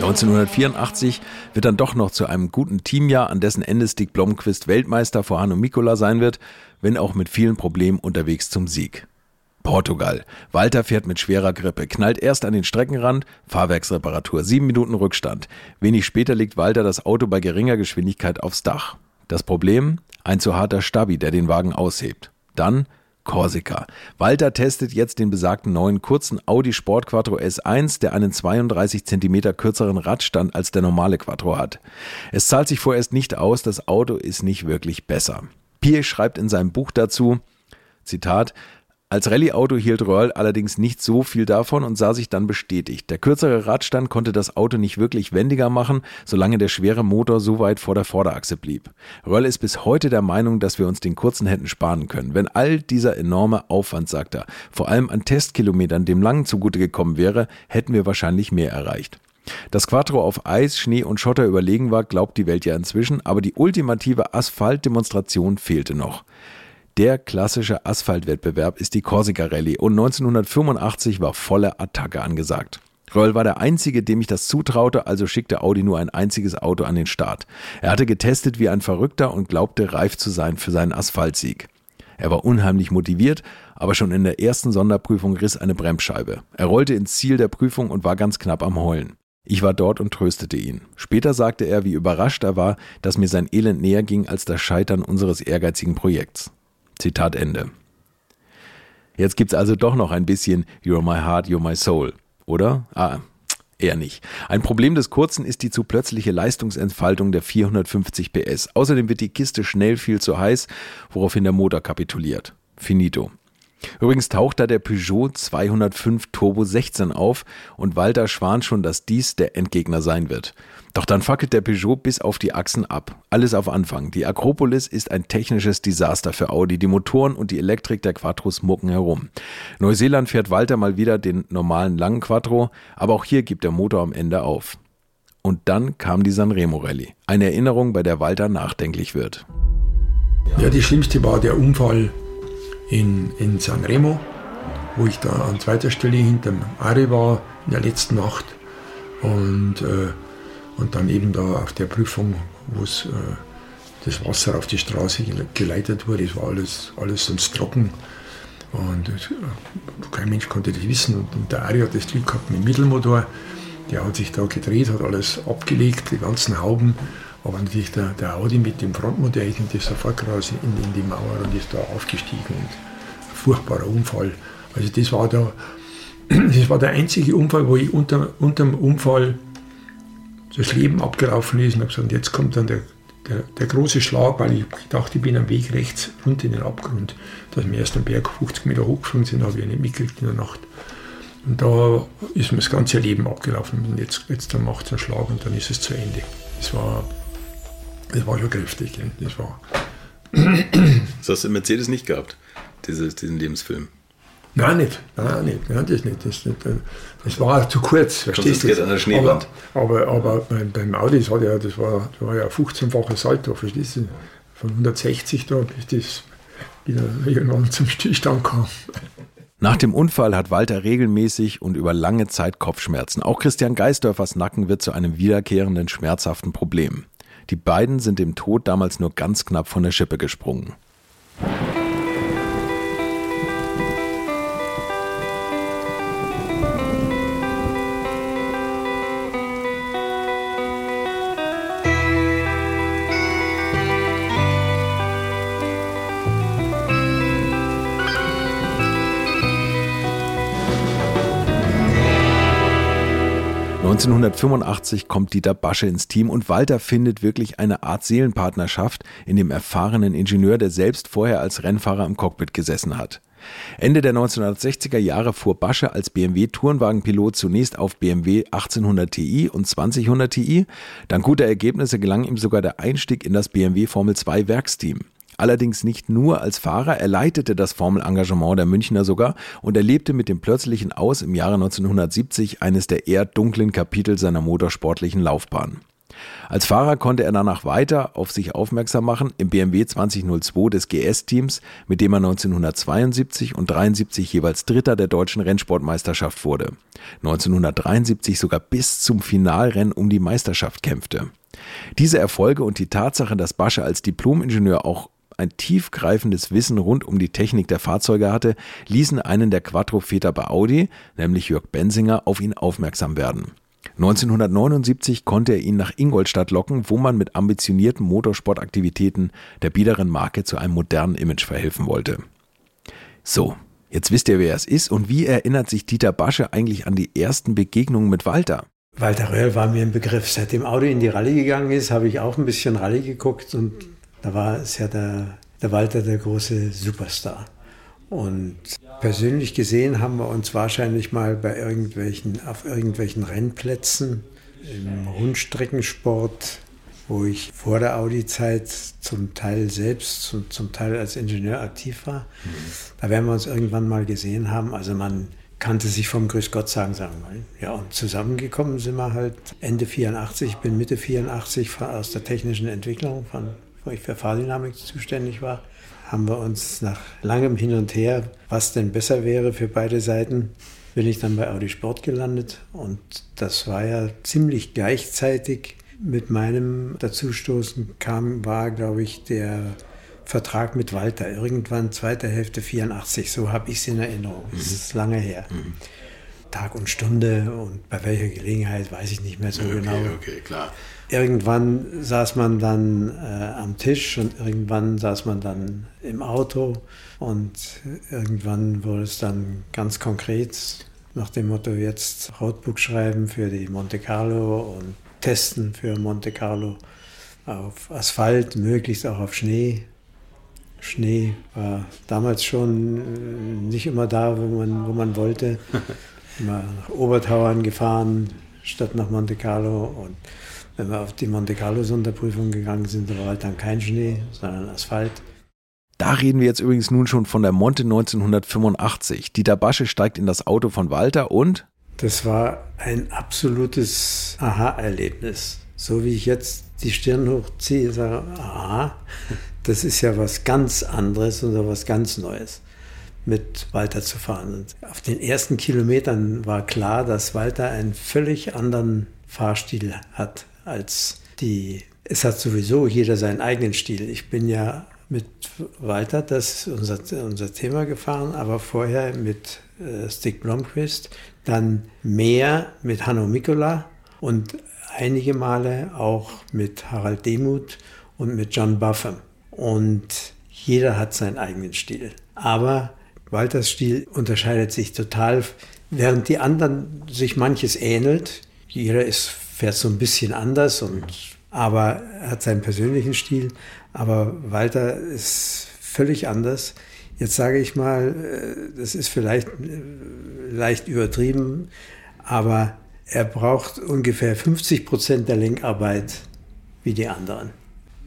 1984 wird dann doch noch zu einem guten Teamjahr, an dessen Ende Stig Blomqvist Weltmeister vor Hanno Mikola sein wird, wenn auch mit vielen Problemen unterwegs zum Sieg. Portugal. Walter fährt mit schwerer Grippe, knallt erst an den Streckenrand, Fahrwerksreparatur, sieben Minuten Rückstand. Wenig später legt Walter das Auto bei geringer Geschwindigkeit aufs Dach. Das Problem? Ein zu harter Stabi, der den Wagen aushebt. Dann Korsika. Walter testet jetzt den besagten neuen kurzen Audi Sport Quattro S1, der einen 32 cm kürzeren Radstand als der normale Quattro hat. Es zahlt sich vorerst nicht aus, das Auto ist nicht wirklich besser. Pierre schreibt in seinem Buch dazu, Zitat, als Rallye-Auto hielt Röhrl allerdings nicht so viel davon und sah sich dann bestätigt. Der kürzere Radstand konnte das Auto nicht wirklich wendiger machen, solange der schwere Motor so weit vor der Vorderachse blieb. Röhrl ist bis heute der Meinung, dass wir uns den kurzen hätten sparen können. Wenn all dieser enorme Aufwand, sagt er, vor allem an Testkilometern dem langen zugute gekommen wäre, hätten wir wahrscheinlich mehr erreicht. Dass Quattro auf Eis, Schnee und Schotter überlegen war, glaubt die Welt ja inzwischen, aber die ultimative Asphaltdemonstration fehlte noch. Der klassische Asphaltwettbewerb ist die Corsica Rallye und 1985 war volle Attacke angesagt. Röll war der Einzige, dem ich das zutraute, also schickte Audi nur ein einziges Auto an den Start. Er hatte getestet wie ein Verrückter und glaubte reif zu sein für seinen Asphaltsieg. Er war unheimlich motiviert, aber schon in der ersten Sonderprüfung riss eine Bremsscheibe. Er rollte ins Ziel der Prüfung und war ganz knapp am Heulen. Ich war dort und tröstete ihn. Später sagte er, wie überrascht er war, dass mir sein Elend näher ging als das Scheitern unseres ehrgeizigen Projekts. Zitat Ende. Jetzt gibt's also doch noch ein bisschen You're my heart, you're my soul, oder? Ah, eher nicht. Ein Problem des Kurzen ist die zu plötzliche Leistungsentfaltung der 450 PS. Außerdem wird die Kiste schnell viel zu heiß, woraufhin der Motor kapituliert. Finito. Übrigens taucht da der Peugeot 205 Turbo 16 auf und Walter schwant schon, dass dies der Endgegner sein wird. Doch dann fackelt der Peugeot bis auf die Achsen ab. Alles auf Anfang. Die Akropolis ist ein technisches Desaster für Audi. Die Motoren und die Elektrik der Quattros mucken herum. Neuseeland fährt Walter mal wieder den normalen langen Quattro, aber auch hier gibt der Motor am Ende auf. Und dann kam die Sanremo Rallye. Eine Erinnerung, bei der Walter nachdenklich wird. Ja, die schlimmste war der Unfall in, in Sanremo, wo ich da an zweiter Stelle hinterm Ari war in der letzten Nacht. Und äh, und dann eben da auf der Prüfung, wo äh, das Wasser auf die Straße geleitet wurde, es war alles, alles sonst trocken. Und äh, kein Mensch konnte das wissen. Und, und der Ari hat das Glück gehabt mit dem Mittelmotor. Der hat sich da gedreht, hat alles abgelegt, die ganzen Hauben. Aber natürlich der, der Audi mit dem Frontmotor ist das sofort raus in, in, die Mauer und ist da aufgestiegen. Und ein furchtbarer Unfall. Also das war da, <clears throat> das war der einzige Unfall, wo ich unter, unter dem Unfall das Leben abgelaufen ist und habe gesagt, jetzt kommt dann der, der, der, große Schlag, weil ich dachte, ich bin am Weg rechts runter in den Abgrund. Dass wir erst am Berg 50 Meter hochgeflogen sind, habe ich nicht mitgekriegt in der Nacht. Und da ist mir das ganze Leben abgelaufen. Und jetzt, jetzt macht es einen Schlag und dann ist es zu Ende. Das war, das war schon kräftig. Das war. Das hast du in Mercedes nicht gehabt, dieses, diesen Lebensfilm. Nein, nicht. Nein, nicht. Nein, das nicht. Das, nicht. das war zu kurz. Verstehst du? an der Schneewand. Aber, aber, aber beim, beim Audi, das, hat ja, das, war, das war ja 15-facher Salto. Verstehst du? Von 160 da, bis das wieder irgendwann zum Stillstand kam. Nach dem Unfall hat Walter regelmäßig und über lange Zeit Kopfschmerzen. Auch Christian Geisdörfers Nacken wird zu einem wiederkehrenden schmerzhaften Problem. Die beiden sind dem Tod damals nur ganz knapp von der Schippe gesprungen. 1985 kommt Dieter Basche ins Team und Walter findet wirklich eine Art Seelenpartnerschaft in dem erfahrenen Ingenieur, der selbst vorher als Rennfahrer im Cockpit gesessen hat. Ende der 1960er Jahre fuhr Basche als BMW-Tourenwagenpilot zunächst auf BMW 1800 Ti und 2000 Ti. Dank guter Ergebnisse gelang ihm sogar der Einstieg in das BMW Formel 2 Werksteam. Allerdings nicht nur als Fahrer, er leitete das Formelengagement der Münchner sogar und erlebte mit dem plötzlichen Aus im Jahre 1970 eines der eher dunklen Kapitel seiner motorsportlichen Laufbahn. Als Fahrer konnte er danach weiter auf sich aufmerksam machen im BMW 2002 des GS-Teams, mit dem er 1972 und 73 jeweils Dritter der deutschen Rennsportmeisterschaft wurde. 1973 sogar bis zum Finalrennen um die Meisterschaft kämpfte. Diese Erfolge und die Tatsache, dass Basche als Diplomingenieur auch ein tiefgreifendes Wissen rund um die Technik der Fahrzeuge hatte, ließen einen der Quattro-Väter bei Audi, nämlich Jörg Bensinger, auf ihn aufmerksam werden. 1979 konnte er ihn nach Ingolstadt locken, wo man mit ambitionierten Motorsportaktivitäten der biederen Marke zu einem modernen Image verhelfen wollte. So, jetzt wisst ihr, wer es ist und wie erinnert sich Dieter Basche eigentlich an die ersten Begegnungen mit Walter? Walter Röhrl war mir ein Begriff. Seitdem Audi in die Rallye gegangen ist, habe ich auch ein bisschen Rallye geguckt und da war es ja der, der Walter der große Superstar. Und persönlich gesehen haben wir uns wahrscheinlich mal bei irgendwelchen, auf irgendwelchen Rennplätzen im Rundstreckensport, wo ich vor der Audi-Zeit zum Teil selbst und zum Teil als Ingenieur aktiv war. Mhm. Da werden wir uns irgendwann mal gesehen haben. Also man kannte sich vom Grüß Gott sagen, sagen wir. Ja, und zusammengekommen sind wir halt Ende 84, ich bin Mitte 84 aus der technischen Entwicklung von wo ich für Fahrdynamik zuständig war, haben wir uns nach langem Hin und Her, was denn besser wäre für beide Seiten, bin ich dann bei Audi Sport gelandet. Und das war ja ziemlich gleichzeitig mit meinem Dazustoßen kam, war, glaube ich, der Vertrag mit Walter. Irgendwann zweite Hälfte 84, so habe ich es in Erinnerung. Das mhm. ist lange her. Mhm. Tag und Stunde und bei welcher Gelegenheit weiß ich nicht mehr so okay, genau. Okay, klar. Irgendwann saß man dann äh, am Tisch und irgendwann saß man dann im Auto und irgendwann wurde es dann ganz konkret nach dem Motto jetzt Roadbook schreiben für die Monte Carlo und testen für Monte Carlo auf Asphalt, möglichst auch auf Schnee. Schnee war damals schon äh, nicht immer da, wo man, wo man wollte. <laughs> Immer nach Obertauern gefahren, statt nach Monte Carlo. Und wenn wir auf die Monte Carlo-Sonderprüfung gegangen sind, da war halt dann kein Schnee, sondern Asphalt. Da reden wir jetzt übrigens nun schon von der Monte 1985. Dieter Basche steigt in das Auto von Walter und das war ein absolutes Aha-Erlebnis. So wie ich jetzt die Stirn hochziehe, sage, aha, das ist ja was ganz anderes oder was ganz Neues, mit Walter zu fahren. Und auf den ersten Kilometern war klar, dass Walter einen völlig anderen Fahrstil hat als die. Es hat sowieso jeder seinen eigenen Stil. Ich bin ja mit Walter, das ist unser, unser Thema gefahren, aber vorher mit äh, Stick Blomqvist, dann mehr mit Hanno Mikula und einige Male auch mit Harald Demuth und mit John Buffum. Und jeder hat seinen eigenen Stil. Aber Walters Stil unterscheidet sich total, während die anderen sich manches ähnelt. Jeder ist, fährt so ein bisschen anders, und, aber er hat seinen persönlichen Stil. Aber Walter ist völlig anders. Jetzt sage ich mal, äh, das ist vielleicht äh, leicht übertrieben, aber er braucht ungefähr 50 Prozent der Lenkarbeit wie die anderen.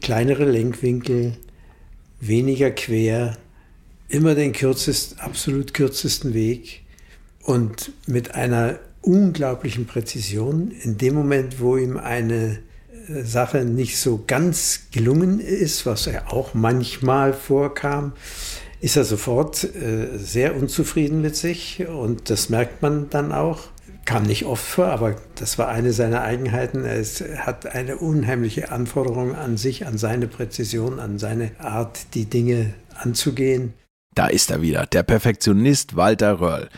Kleinere Lenkwinkel, weniger quer, immer den kürzest, absolut kürzesten Weg und mit einer unglaublichen Präzision. In dem Moment, wo ihm eine äh, Sache nicht so ganz gelungen ist, was er auch manchmal vorkam, ist er sofort äh, sehr unzufrieden mit sich und das merkt man dann auch. Kam nicht oft vor, aber das war eine seiner Eigenheiten. Er hat eine unheimliche Anforderung an sich, an seine Präzision, an seine Art, die Dinge anzugehen. Da ist er wieder, der Perfektionist Walter Röhrl.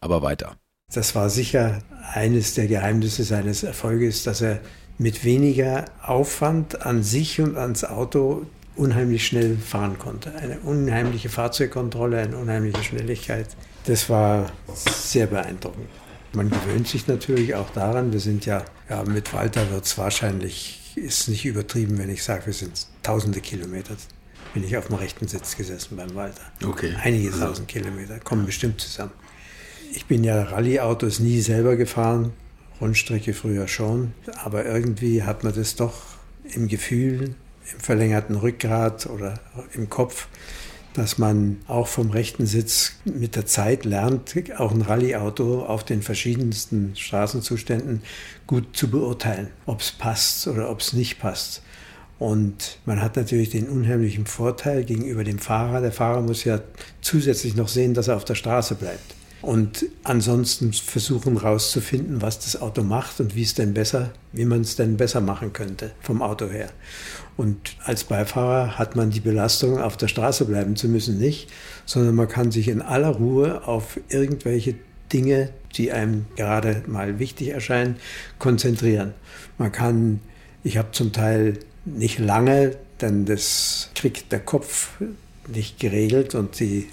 Aber weiter. Das war sicher eines der Geheimnisse seines Erfolges, dass er mit weniger Aufwand an sich und ans Auto unheimlich schnell fahren konnte. Eine unheimliche Fahrzeugkontrolle, eine unheimliche Schnelligkeit. Das war sehr beeindruckend. Man gewöhnt sich natürlich auch daran. Wir sind ja, ja mit Walter wird es wahrscheinlich, ist nicht übertrieben, wenn ich sage, wir sind tausende Kilometer. Bin ich auf dem rechten Sitz gesessen beim Walter. Okay. Einige tausend Kilometer, kommen bestimmt zusammen. Ich bin ja Rallye-Autos nie selber gefahren, Rundstrecke früher schon, aber irgendwie hat man das doch im Gefühl, im verlängerten Rückgrat oder im Kopf, dass man auch vom rechten Sitz mit der Zeit lernt, auch ein Rallyeauto auf den verschiedensten Straßenzuständen gut zu beurteilen, ob es passt oder ob es nicht passt. Und man hat natürlich den unheimlichen Vorteil gegenüber dem Fahrer. Der Fahrer muss ja zusätzlich noch sehen, dass er auf der Straße bleibt und ansonsten versuchen herauszufinden, was das Auto macht und wie es denn besser, wie man es denn besser machen könnte vom Auto her. Und als Beifahrer hat man die Belastung, auf der Straße bleiben zu müssen, nicht, sondern man kann sich in aller Ruhe auf irgendwelche Dinge, die einem gerade mal wichtig erscheinen, konzentrieren. Man kann, ich habe zum Teil nicht lange, denn das kriegt der Kopf nicht geregelt und die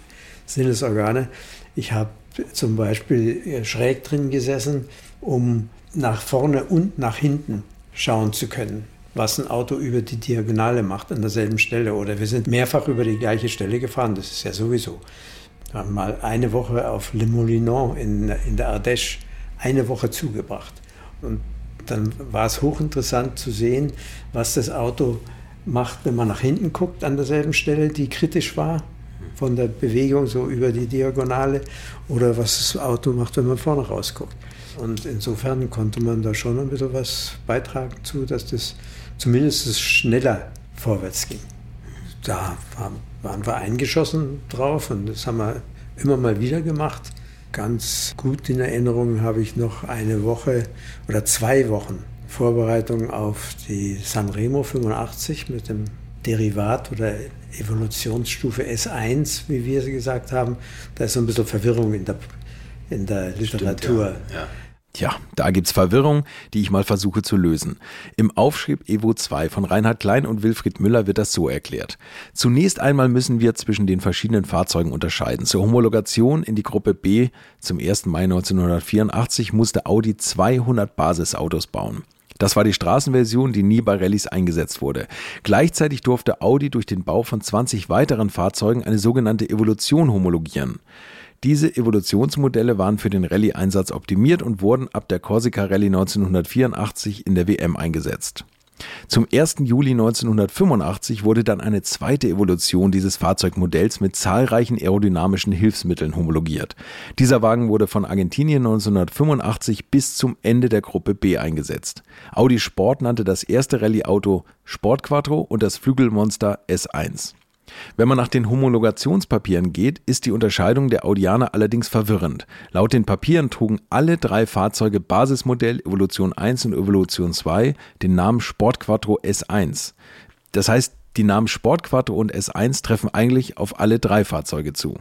Sinnesorgane. Ich habe zum Beispiel äh, schräg drin gesessen, um nach vorne und nach hinten schauen zu können, was ein Auto über die Diagonale macht an derselben Stelle. Oder wir sind mehrfach über die gleiche Stelle gefahren, das ist ja sowieso. Wir haben mal eine Woche auf Le Molinon in, in der Ardèche eine Woche zugebracht. Und dann war es hochinteressant zu sehen, was das Auto macht, wenn man nach hinten guckt an derselben Stelle, die kritisch war von der Bewegung so über die Diagonale oder was das Auto macht, wenn man vorne rausguckt. Und insofern konnte man da schon ein bisschen was beitragen zu, dass das zumindest schneller vorwärts ging. Da waren wir eingeschossen drauf und das haben wir immer mal wieder gemacht. Ganz gut in Erinnerung habe ich noch eine Woche oder zwei Wochen Vorbereitung auf die Sanremo 85 mit dem Derivat oder Evolutionsstufe S1, wie wir sie gesagt haben. Da ist so ein bisschen Verwirrung in der, in der Literatur. Stimmt, ja. Ja. Tja, da gibt's Verwirrung, die ich mal versuche zu lösen. Im Aufschrieb Evo 2 von Reinhard Klein und Wilfried Müller wird das so erklärt. Zunächst einmal müssen wir zwischen den verschiedenen Fahrzeugen unterscheiden. Zur Homologation in die Gruppe B zum 1. Mai 1984 musste Audi 200 Basisautos bauen. Das war die Straßenversion, die nie bei Rallyes eingesetzt wurde. Gleichzeitig durfte Audi durch den Bau von 20 weiteren Fahrzeugen eine sogenannte Evolution homologieren. Diese Evolutionsmodelle waren für den Rallye-Einsatz optimiert und wurden ab der Corsica Rallye 1984 in der WM eingesetzt. Zum 1. Juli 1985 wurde dann eine zweite Evolution dieses Fahrzeugmodells mit zahlreichen aerodynamischen Hilfsmitteln homologiert. Dieser Wagen wurde von Argentinien 1985 bis zum Ende der Gruppe B eingesetzt. Audi Sport nannte das erste Rallye-Auto Sport Quattro und das Flügelmonster S1. Wenn man nach den Homologationspapieren geht, ist die Unterscheidung der Audianer allerdings verwirrend. Laut den Papieren trugen alle drei Fahrzeuge Basismodell Evolution 1 und Evolution 2 den Namen Sport Quattro S1. Das heißt, die Namen Sport Quattro und S1 treffen eigentlich auf alle drei Fahrzeuge zu.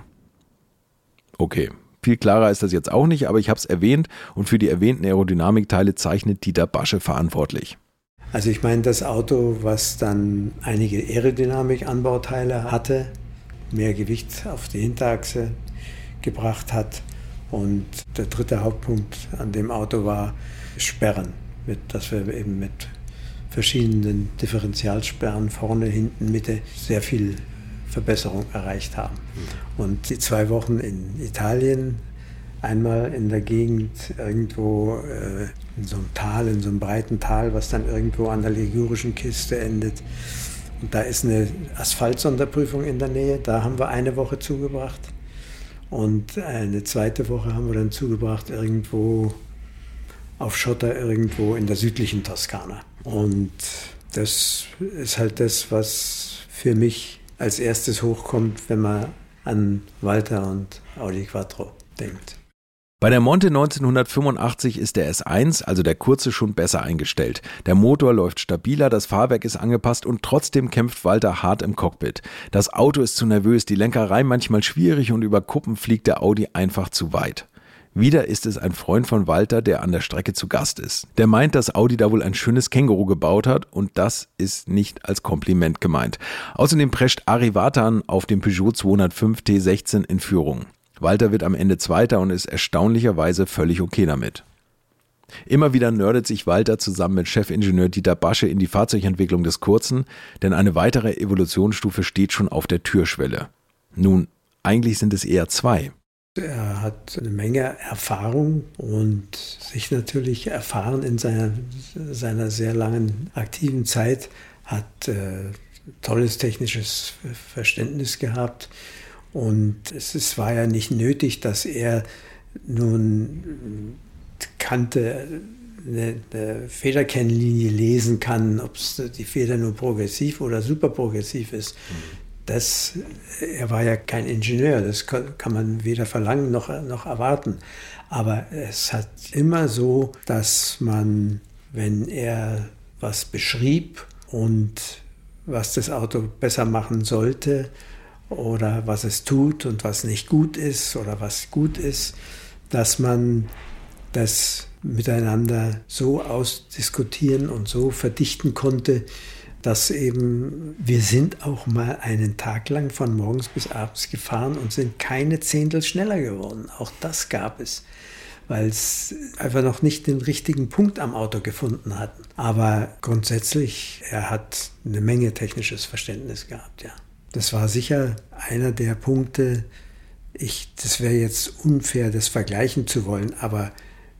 Okay, viel klarer ist das jetzt auch nicht, aber ich habe es erwähnt und für die erwähnten Aerodynamikteile zeichnet Dieter Basche verantwortlich. Also ich meine, das Auto, was dann einige Aerodynamik-Anbauteile hatte, mehr Gewicht auf die Hinterachse gebracht hat. Und der dritte Hauptpunkt an dem Auto war Sperren, mit, dass wir eben mit verschiedenen Differentialsperren vorne, hinten, Mitte sehr viel Verbesserung erreicht haben. Und die zwei Wochen in Italien einmal in der Gegend irgendwo äh, in so einem Tal, in so einem breiten Tal, was dann irgendwo an der ligurischen Kiste endet. Und da ist eine Asphaltsonderprüfung in der Nähe. Da haben wir eine Woche zugebracht. Und eine zweite Woche haben wir dann zugebracht irgendwo auf Schotter, irgendwo in der südlichen Toskana. Und das ist halt das, was für mich als erstes hochkommt, wenn man an Walter und Audi Quattro denkt. Bei der Monte 1985 ist der S1, also der kurze, schon besser eingestellt. Der Motor läuft stabiler, das Fahrwerk ist angepasst und trotzdem kämpft Walter hart im Cockpit. Das Auto ist zu nervös, die Lenkerei manchmal schwierig und über Kuppen fliegt der Audi einfach zu weit. Wieder ist es ein Freund von Walter, der an der Strecke zu Gast ist. Der meint, dass Audi da wohl ein schönes Känguru gebaut hat und das ist nicht als Kompliment gemeint. Außerdem prescht Ari Vatan auf dem Peugeot 205 T16 in Führung. Walter wird am Ende Zweiter und ist erstaunlicherweise völlig okay damit. Immer wieder nerdet sich Walter zusammen mit Chefingenieur Dieter Basche in die Fahrzeugentwicklung des Kurzen, denn eine weitere Evolutionsstufe steht schon auf der Türschwelle. Nun, eigentlich sind es eher zwei. Er hat eine Menge Erfahrung und sich natürlich erfahren in seiner, seiner sehr langen aktiven Zeit, hat äh, tolles technisches Verständnis gehabt und es ist, war ja nicht nötig, dass er nun kannte, eine, eine Federkennlinie lesen kann, ob die Feder nur progressiv oder superprogressiv ist. Das, er war ja kein Ingenieur, das kann, kann man weder verlangen noch, noch erwarten. Aber es hat immer so, dass man, wenn er was beschrieb und was das Auto besser machen sollte, oder was es tut und was nicht gut ist oder was gut ist, dass man das miteinander so ausdiskutieren und so verdichten konnte, dass eben wir sind auch mal einen Tag lang von morgens bis abends gefahren und sind keine Zehntel schneller geworden. Auch das gab es, weil es einfach noch nicht den richtigen Punkt am Auto gefunden hatten. Aber grundsätzlich, er hat eine Menge technisches Verständnis gehabt, ja. Das war sicher einer der Punkte, ich, das wäre jetzt unfair, das vergleichen zu wollen, aber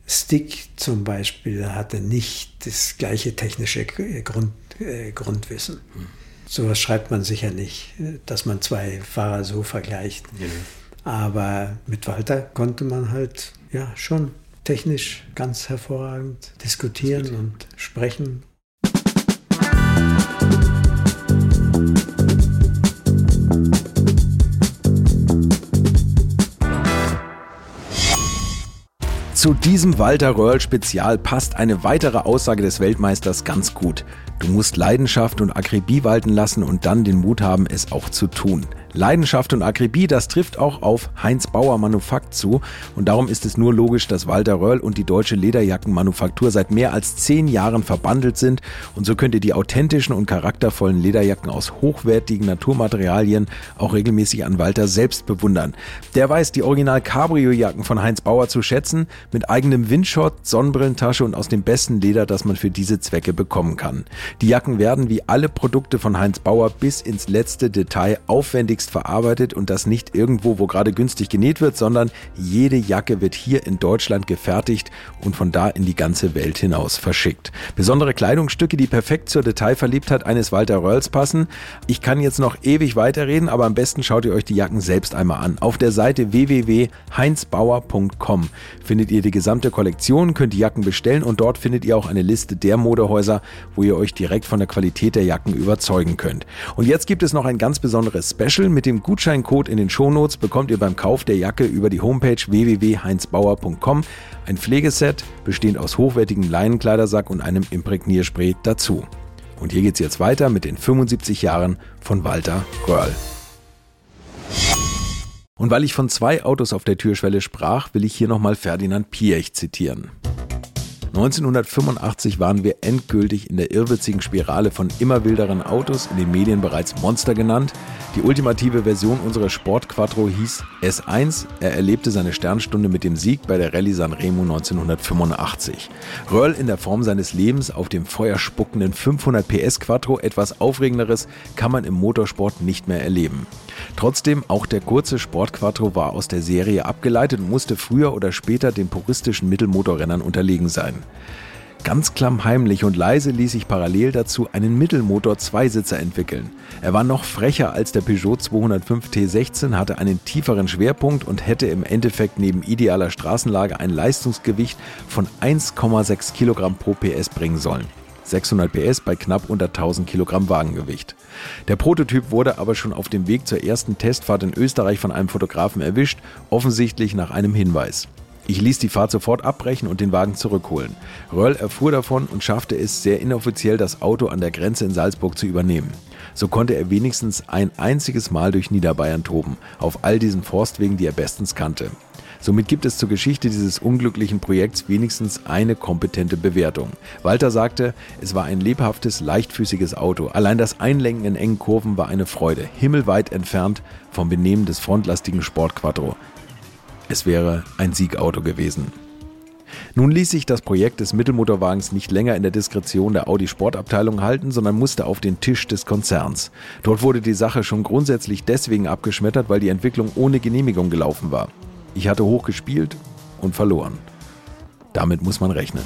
Stick zum Beispiel hatte nicht das gleiche technische Grund, äh, Grundwissen. Hm. Sowas schreibt man sicher nicht, dass man zwei Fahrer so vergleicht. Ja. Aber mit Walter konnte man halt ja schon technisch ganz hervorragend diskutieren und sprechen. Zu diesem Walter Röhrl Spezial passt eine weitere Aussage des Weltmeisters ganz gut. Du musst Leidenschaft und Akribie walten lassen und dann den Mut haben, es auch zu tun. Leidenschaft und Akribie, das trifft auch auf Heinz Bauer Manufakt zu. Und darum ist es nur logisch, dass Walter Röhrl und die deutsche Lederjackenmanufaktur seit mehr als zehn Jahren verbandelt sind. Und so könnt ihr die authentischen und charaktervollen Lederjacken aus hochwertigen Naturmaterialien auch regelmäßig an Walter selbst bewundern. Der weiß die Original Cabrio-Jacken von Heinz Bauer zu schätzen, mit eigenem Windschott, Sonnenbrillentasche und aus dem besten Leder, das man für diese Zwecke bekommen kann. Die Jacken werden wie alle Produkte von Heinz Bauer bis ins letzte Detail aufwendig aufwendigst verarbeitet und das nicht irgendwo, wo gerade günstig genäht wird, sondern jede Jacke wird hier in Deutschland gefertigt und von da in die ganze Welt hinaus verschickt. Besondere Kleidungsstücke, die perfekt zur Detailverliebtheit eines Walter Röhrls passen. Ich kann jetzt noch ewig weiterreden, aber am besten schaut ihr euch die Jacken selbst einmal an. Auf der Seite www.heinzbauer.com findet ihr die gesamte Kollektion, könnt die Jacken bestellen und dort findet ihr auch eine Liste der Modehäuser, wo ihr euch direkt von der Qualität der Jacken überzeugen könnt. Und jetzt gibt es noch ein ganz besonderes Special mit dem Gutscheincode in den Shownotes bekommt ihr beim Kauf der Jacke über die Homepage www.heinzbauer.com ein Pflegeset bestehend aus hochwertigem Leinenkleidersack und einem Imprägnierspray dazu. Und hier geht's jetzt weiter mit den 75 Jahren von Walter Röhrl. Und weil ich von zwei Autos auf der Türschwelle sprach, will ich hier nochmal Ferdinand Piech zitieren. 1985 waren wir endgültig in der irrwitzigen Spirale von immer wilderen Autos, in den Medien bereits Monster genannt. Die ultimative Version unserer Sport Quattro hieß S1. Er erlebte seine Sternstunde mit dem Sieg bei der Rallye Sanremo 1985. Röhrl in der Form seines Lebens auf dem feuerspuckenden 500 PS Quattro, etwas Aufregenderes kann man im Motorsport nicht mehr erleben. Trotzdem, auch der kurze Sport Quattro war aus der Serie abgeleitet und musste früher oder später den puristischen Mittelmotorrennern unterlegen sein. Ganz klammheimlich und leise ließ sich parallel dazu einen Mittelmotor-Zweisitzer entwickeln. Er war noch frecher als der Peugeot 205 T16, hatte einen tieferen Schwerpunkt und hätte im Endeffekt neben idealer Straßenlage ein Leistungsgewicht von 1,6 Kilogramm pro PS bringen sollen. 600 PS bei knapp unter 1000 Kilogramm Wagengewicht. Der Prototyp wurde aber schon auf dem Weg zur ersten Testfahrt in Österreich von einem Fotografen erwischt, offensichtlich nach einem Hinweis. Ich ließ die Fahrt sofort abbrechen und den Wagen zurückholen. Röll erfuhr davon und schaffte es sehr inoffiziell, das Auto an der Grenze in Salzburg zu übernehmen. So konnte er wenigstens ein einziges Mal durch Niederbayern toben, auf all diesen Forstwegen, die er bestens kannte. Somit gibt es zur Geschichte dieses unglücklichen Projekts wenigstens eine kompetente Bewertung. Walter sagte, es war ein lebhaftes, leichtfüßiges Auto. Allein das Einlenken in engen Kurven war eine Freude, himmelweit entfernt vom Benehmen des frontlastigen Sportquattro. Es wäre ein Siegauto gewesen. Nun ließ sich das Projekt des Mittelmotorwagens nicht länger in der Diskretion der Audi Sportabteilung halten, sondern musste auf den Tisch des Konzerns. Dort wurde die Sache schon grundsätzlich deswegen abgeschmettert, weil die Entwicklung ohne Genehmigung gelaufen war. Ich hatte hoch gespielt und verloren. Damit muss man rechnen.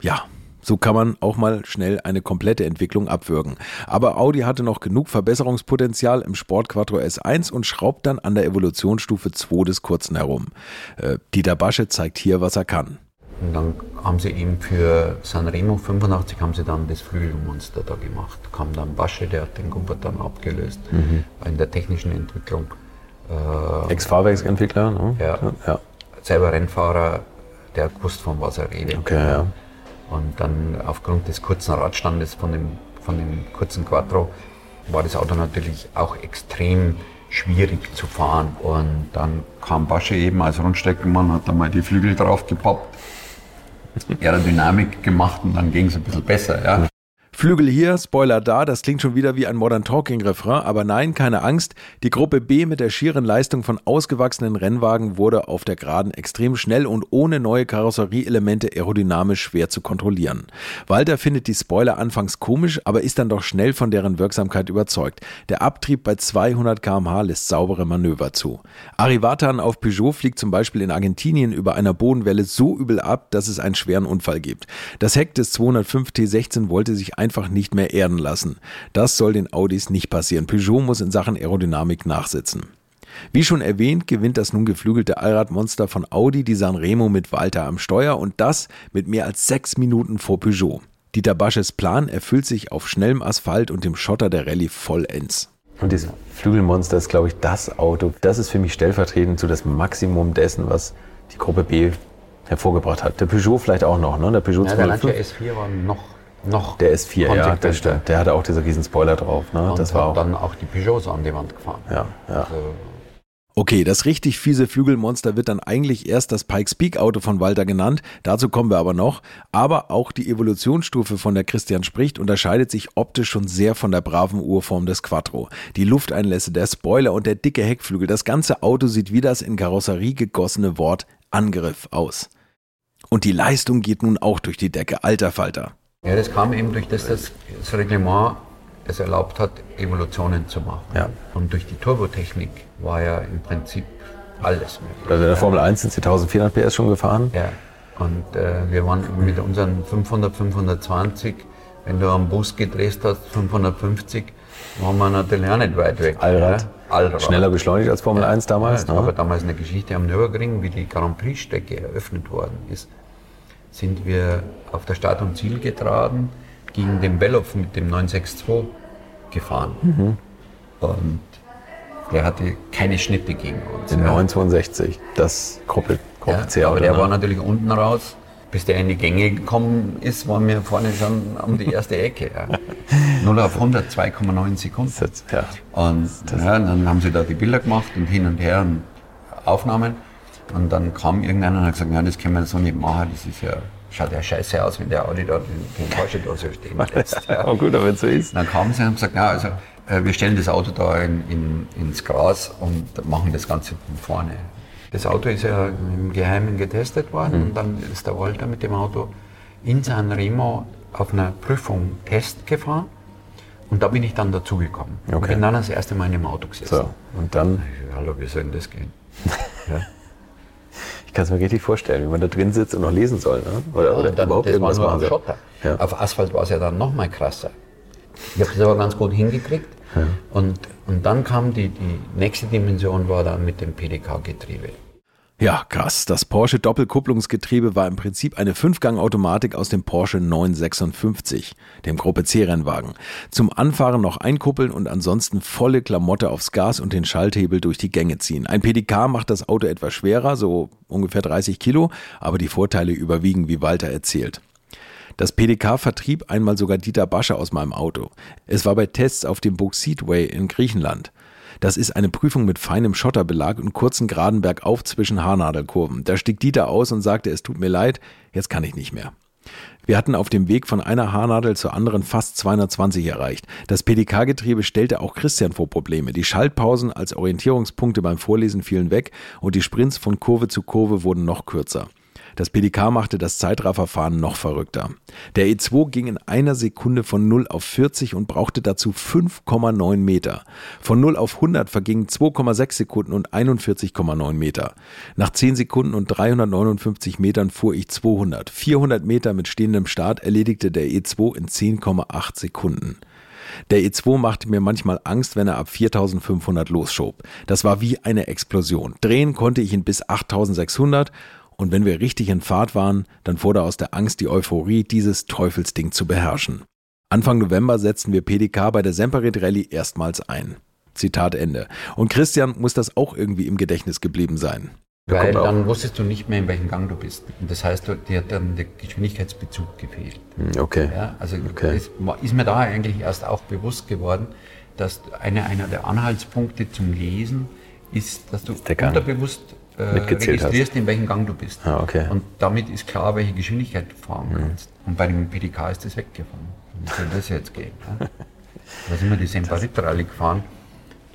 Ja, so kann man auch mal schnell eine komplette Entwicklung abwürgen. Aber Audi hatte noch genug Verbesserungspotenzial im Sport Quattro S1 und schraubt dann an der Evolutionsstufe 2 des Kurzen herum. Äh, Dieter Basche zeigt hier, was er kann. Und dann haben sie eben für Sanremo 85 haben sie dann das Flügelmonster da gemacht. Kam dann Basche, der hat den Gumpert dann abgelöst mhm. in der technischen Entwicklung. Äh, Ex-Fahrwerksentwickler, ne? Ja, ja. Selber Rennfahrer, der wusste, von was er redet. Okay, ja. Und dann aufgrund des kurzen Radstandes von dem, von dem kurzen Quattro war das Auto natürlich auch extrem schwierig zu fahren. Und dann kam Basche eben als Rundstreckenmann, hat dann mal die Flügel drauf gepoppt, Aerodynamik gemacht und dann ging es ein bisschen besser. Ja. Flügel hier, Spoiler da, das klingt schon wieder wie ein Modern Talking Refrain, aber nein, keine Angst. Die Gruppe B mit der schieren Leistung von ausgewachsenen Rennwagen wurde auf der Geraden extrem schnell und ohne neue Karosserieelemente aerodynamisch schwer zu kontrollieren. Walter findet die Spoiler anfangs komisch, aber ist dann doch schnell von deren Wirksamkeit überzeugt. Der Abtrieb bei 200 km/h lässt saubere Manöver zu. Arrivatan auf Peugeot fliegt zum Beispiel in Argentinien über einer Bodenwelle so übel ab, dass es einen schweren Unfall gibt. Das Heck des 205 T16 wollte sich einfach nicht mehr erden lassen. Das soll den Audis nicht passieren. Peugeot muss in Sachen Aerodynamik nachsitzen. Wie schon erwähnt, gewinnt das nun geflügelte Allradmonster von Audi die Sanremo mit Walter am Steuer und das mit mehr als sechs Minuten vor Peugeot. Dieter Basches Plan erfüllt sich auf schnellem Asphalt und dem Schotter der Rallye vollends. Und dieses Flügelmonster ist, glaube ich, das Auto. Das ist für mich stellvertretend zu das Maximum dessen, was die Gruppe B hervorgebracht hat. Der Peugeot vielleicht auch noch, ne? Der Peugeot ja, der Lancia S4 war noch noch Der S4, ja, konsequenter. das stimmt. Der hatte auch diese riesen Spoiler drauf. Ne? Und Das war hat auch. dann auch die Peugeots an die Wand gefahren. Ja, ja. Also, Okay, das richtig fiese Flügelmonster wird dann eigentlich erst das Pikes Peak Auto von Walter genannt, dazu kommen wir aber noch. Aber auch die Evolutionsstufe, von der Christian spricht, unterscheidet sich optisch schon sehr von der braven Urform des Quattro. Die Lufteinlässe, der Spoiler und der dicke Heckflügel, das ganze Auto sieht wie das in Karosserie gegossene Wort Angriff aus. Und die Leistung geht nun auch durch die Decke, alter Falter. Ja, das kam eben durch das, dass das Reglement es erlaubt hat, Evolutionen zu machen. Ja. Und durch die Turbotechnik war ja im Prinzip alles möglich. Also in der Formel 1 sind sie 1400 PS schon gefahren. Ja. Und äh, wir waren mit unseren 500, 520, wenn du am Bus gedreht hast, 550, waren wir natürlich auch nicht weit weg. Allrad. Ja? Allrad. Schneller beschleunigt als Formel 1 damals. Ja, ne? damals eine Geschichte am Nürburgring, wie die Grand Prix-Strecke eröffnet worden ist, sind wir auf der Start- und Zielgeraden gegen den Bellof mit dem 962 gefahren. Mhm. Und der hatte keine Schnitte gegen uns. Den ja. 962, das Gruppe Ja, C aber der ne? war natürlich unten raus. Bis der in die Gänge gekommen ist, waren wir vorne schon um die erste Ecke. Ja. <laughs> 0 auf 100, 2,9 Sekunden. Das ja. Und ja, dann haben sie da die Bilder gemacht und hin und her und Aufnahmen. Und dann kam irgendeiner und hat gesagt, ja, das können wir so nicht machen, das ist ja, schaut ja scheiße aus, wenn der Audi da den, den Porsche da so stehen <laughs> lässt. Ja. Oh gut, aber wenn so ist. Dann kamen sie und haben gesagt, ja, also äh, wir stellen das Auto da in, in, ins Gras und machen das Ganze von vorne. Das Auto ist ja im Geheimen getestet worden und dann ist der Walter mit dem Auto in San Remo auf einer Prüfung Test gefahren und da bin ich dann dazugekommen. Und Okay. bin dann das erste Mal in dem Auto gesessen. So, und dann, Hallo, wie soll denn das gehen? <laughs> ja. Ich kann es mir richtig vorstellen, wie man da drin sitzt und noch lesen soll. Ne? Oder, oder Und dann, überhaupt das war irgendwas machen auf soll. Ja. Auf Asphalt war es ja dann noch mal krasser. Ich habe das aber ganz gut hingekriegt. Und, und dann kam die, die nächste Dimension, war dann mit dem PDK-Getriebe. Ja, krass. Das Porsche Doppelkupplungsgetriebe war im Prinzip eine Fünfgang-Automatik aus dem Porsche 956, dem Gruppe C-Rennwagen. Zum Anfahren noch einkuppeln und ansonsten volle Klamotte aufs Gas und den Schalthebel durch die Gänge ziehen. Ein PDK macht das Auto etwas schwerer, so ungefähr 30 Kilo, aber die Vorteile überwiegen, wie Walter erzählt. Das PDK vertrieb einmal sogar Dieter Basche aus meinem Auto. Es war bei Tests auf dem Bauxiteway in Griechenland. Das ist eine Prüfung mit feinem Schotterbelag und kurzen geraden Bergauf zwischen Haarnadelkurven. Da stieg Dieter aus und sagte, es tut mir leid, jetzt kann ich nicht mehr. Wir hatten auf dem Weg von einer Haarnadel zur anderen fast 220 erreicht. Das PDK-Getriebe stellte auch Christian vor Probleme. Die Schaltpausen als Orientierungspunkte beim Vorlesen fielen weg und die Sprints von Kurve zu Kurve wurden noch kürzer. Das PDK machte das Zeitrafferfahren noch verrückter. Der E2 ging in einer Sekunde von 0 auf 40 und brauchte dazu 5,9 Meter. Von 0 auf 100 vergingen 2,6 Sekunden und 41,9 Meter. Nach 10 Sekunden und 359 Metern fuhr ich 200. 400 Meter mit stehendem Start erledigte der E2 in 10,8 Sekunden. Der E2 machte mir manchmal Angst, wenn er ab 4500 losschob. Das war wie eine Explosion. Drehen konnte ich ihn bis 8600 und wenn wir richtig in Fahrt waren, dann wurde aus der Angst die Euphorie, dieses Teufelsding zu beherrschen. Anfang November setzten wir PDK bei der Semperit Rallye erstmals ein. Zitat Ende. Und Christian muss das auch irgendwie im Gedächtnis geblieben sein. Weil dann wusstest du nicht mehr, in welchem Gang du bist. Und das heißt, dir hat dann der Geschwindigkeitsbezug gefehlt. Hm, Okay. Ja, also Okay. ist mir da eigentlich erst auch bewusst geworden, dass eine, einer der Anhaltspunkte zum Lesen ist, dass du unterbewusst äh, Mitgezählt hast. registrierst, in welchem Gang du bist. Ah, okay. Und damit ist klar, welche Geschwindigkeit du fahren Mhm. kannst. Und bei dem PDK ist das weggefallen. Wie soll das jetzt gehen? Ja? <laughs> Da sind wir die Semperit Rallye gefahren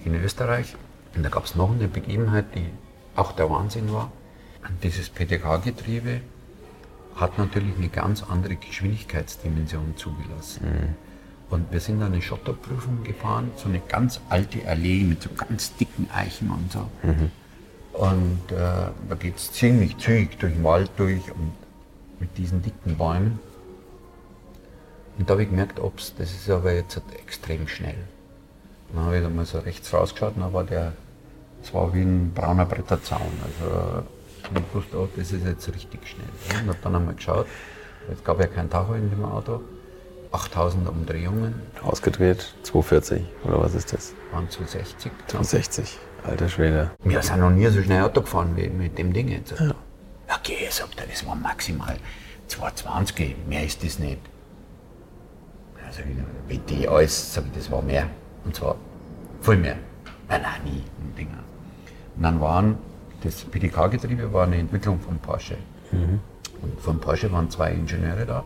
in Österreich. Und da gab es noch eine Begebenheit, die auch der Wahnsinn war. Und dieses PDK-Getriebe hat natürlich eine ganz andere Geschwindigkeitsdimension zugelassen. Und wir sind dann eine Schotterprüfung gefahren, so eine ganz alte Allee mit so ganz dicken Eichen und so. Und äh, da geht es ziemlich zügig durch den Wald durch und mit diesen dicken Bäumen. Und da habe ich gemerkt, ups, das ist aber jetzt halt extrem schnell. Und dann habe ich da mal so rechts rausgeschaut und da war der, das war wie ein brauner Bretterzaun. Also ich wusste, oh, das ist jetzt richtig schnell. Und habe dann einmal geschaut, es gab ja kein Tacho in dem Auto, 8000 Umdrehungen, Ausgedreht, 240 oder was ist das? waren zu 60. 260. Alter Schwede. Wir sind noch nie so schnell Auto gefahren wie mit dem Ding jetzt. Ja, okay, sagt er, das war maximal 220, mehr ist das nicht. Also WD alles, sag ich, das war mehr. Und zwar viel mehr. Nein, nein, nie. Und Dinger. Und dann waren, das PDK-Getriebe war eine Entwicklung von Porsche. Und von Porsche waren zwei Ingenieure da.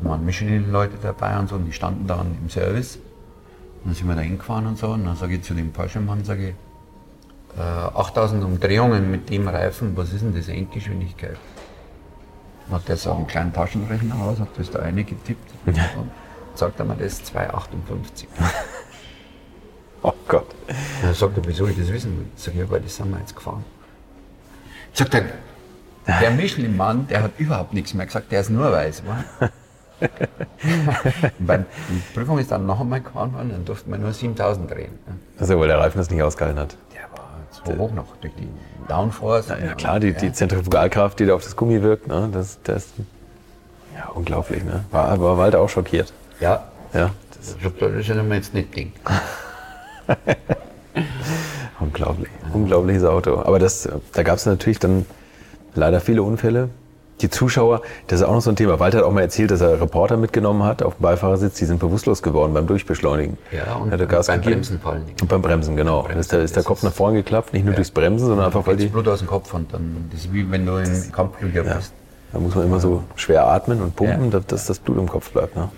Da waren Michelin-Leute dabei und so, und die standen dann im Service. Und dann sind wir da hingefahren und so. Und dann sage ich zu dem Porsche-Mann, sage ich, äh, 8000 Umdrehungen mit dem Reifen, was ist denn das Endgeschwindigkeit? Hat der so einen kleinen Taschenrechner raus, hat das da eine getippt. <laughs> Und sagt er mir das 258. <laughs> Oh Gott. Dann sagt er, wieso ich das wissen will? Sag ich, ja, weil das sind wir jetzt gefahren. Sagt er, der Michelin-Mann, der hat überhaupt nichts mehr gesagt, der ist nur weiß. <laughs> Beim, die Prüfung ist dann noch einmal gefahren worden, dann durfte man nur 7000 drehen. Also, weil der Reifen das nicht ausgehalten hat. Hoch noch durch die Downforce. Ja, klar, die, die Zentrifugalkraft, die da auf das Gummi wirkt, ne, das, das ja, unglaublich, ne? War, war Walter auch schockiert. Ja, Ja, das das ist ja jetzt nicht Ding. <laughs> unglaublich. Unglaubliches Auto. Aber das, da gab es natürlich dann leider viele Unfälle. Die Zuschauer, das ist auch noch so ein Thema. Walter hat auch mal erzählt, dass er Reporter mitgenommen hat auf dem Beifahrersitz, die sind bewusstlos geworden beim Durchbeschleunigen. Ja, und beim gegeben. Bremsen vor allen Dingen. Und beim Bremsen, genau. Bremsen, ist, der, ist der Kopf nach vorne geklappt, nicht nur durchs Bremsen, sondern einfach, weil die, Blut aus dem Kopf und dann, das ist wie wenn du im Kampfflieger ja, bist. da muss man immer so schwer atmen und pumpen, Ja. dass, dass das Blut im Kopf bleibt. Ne?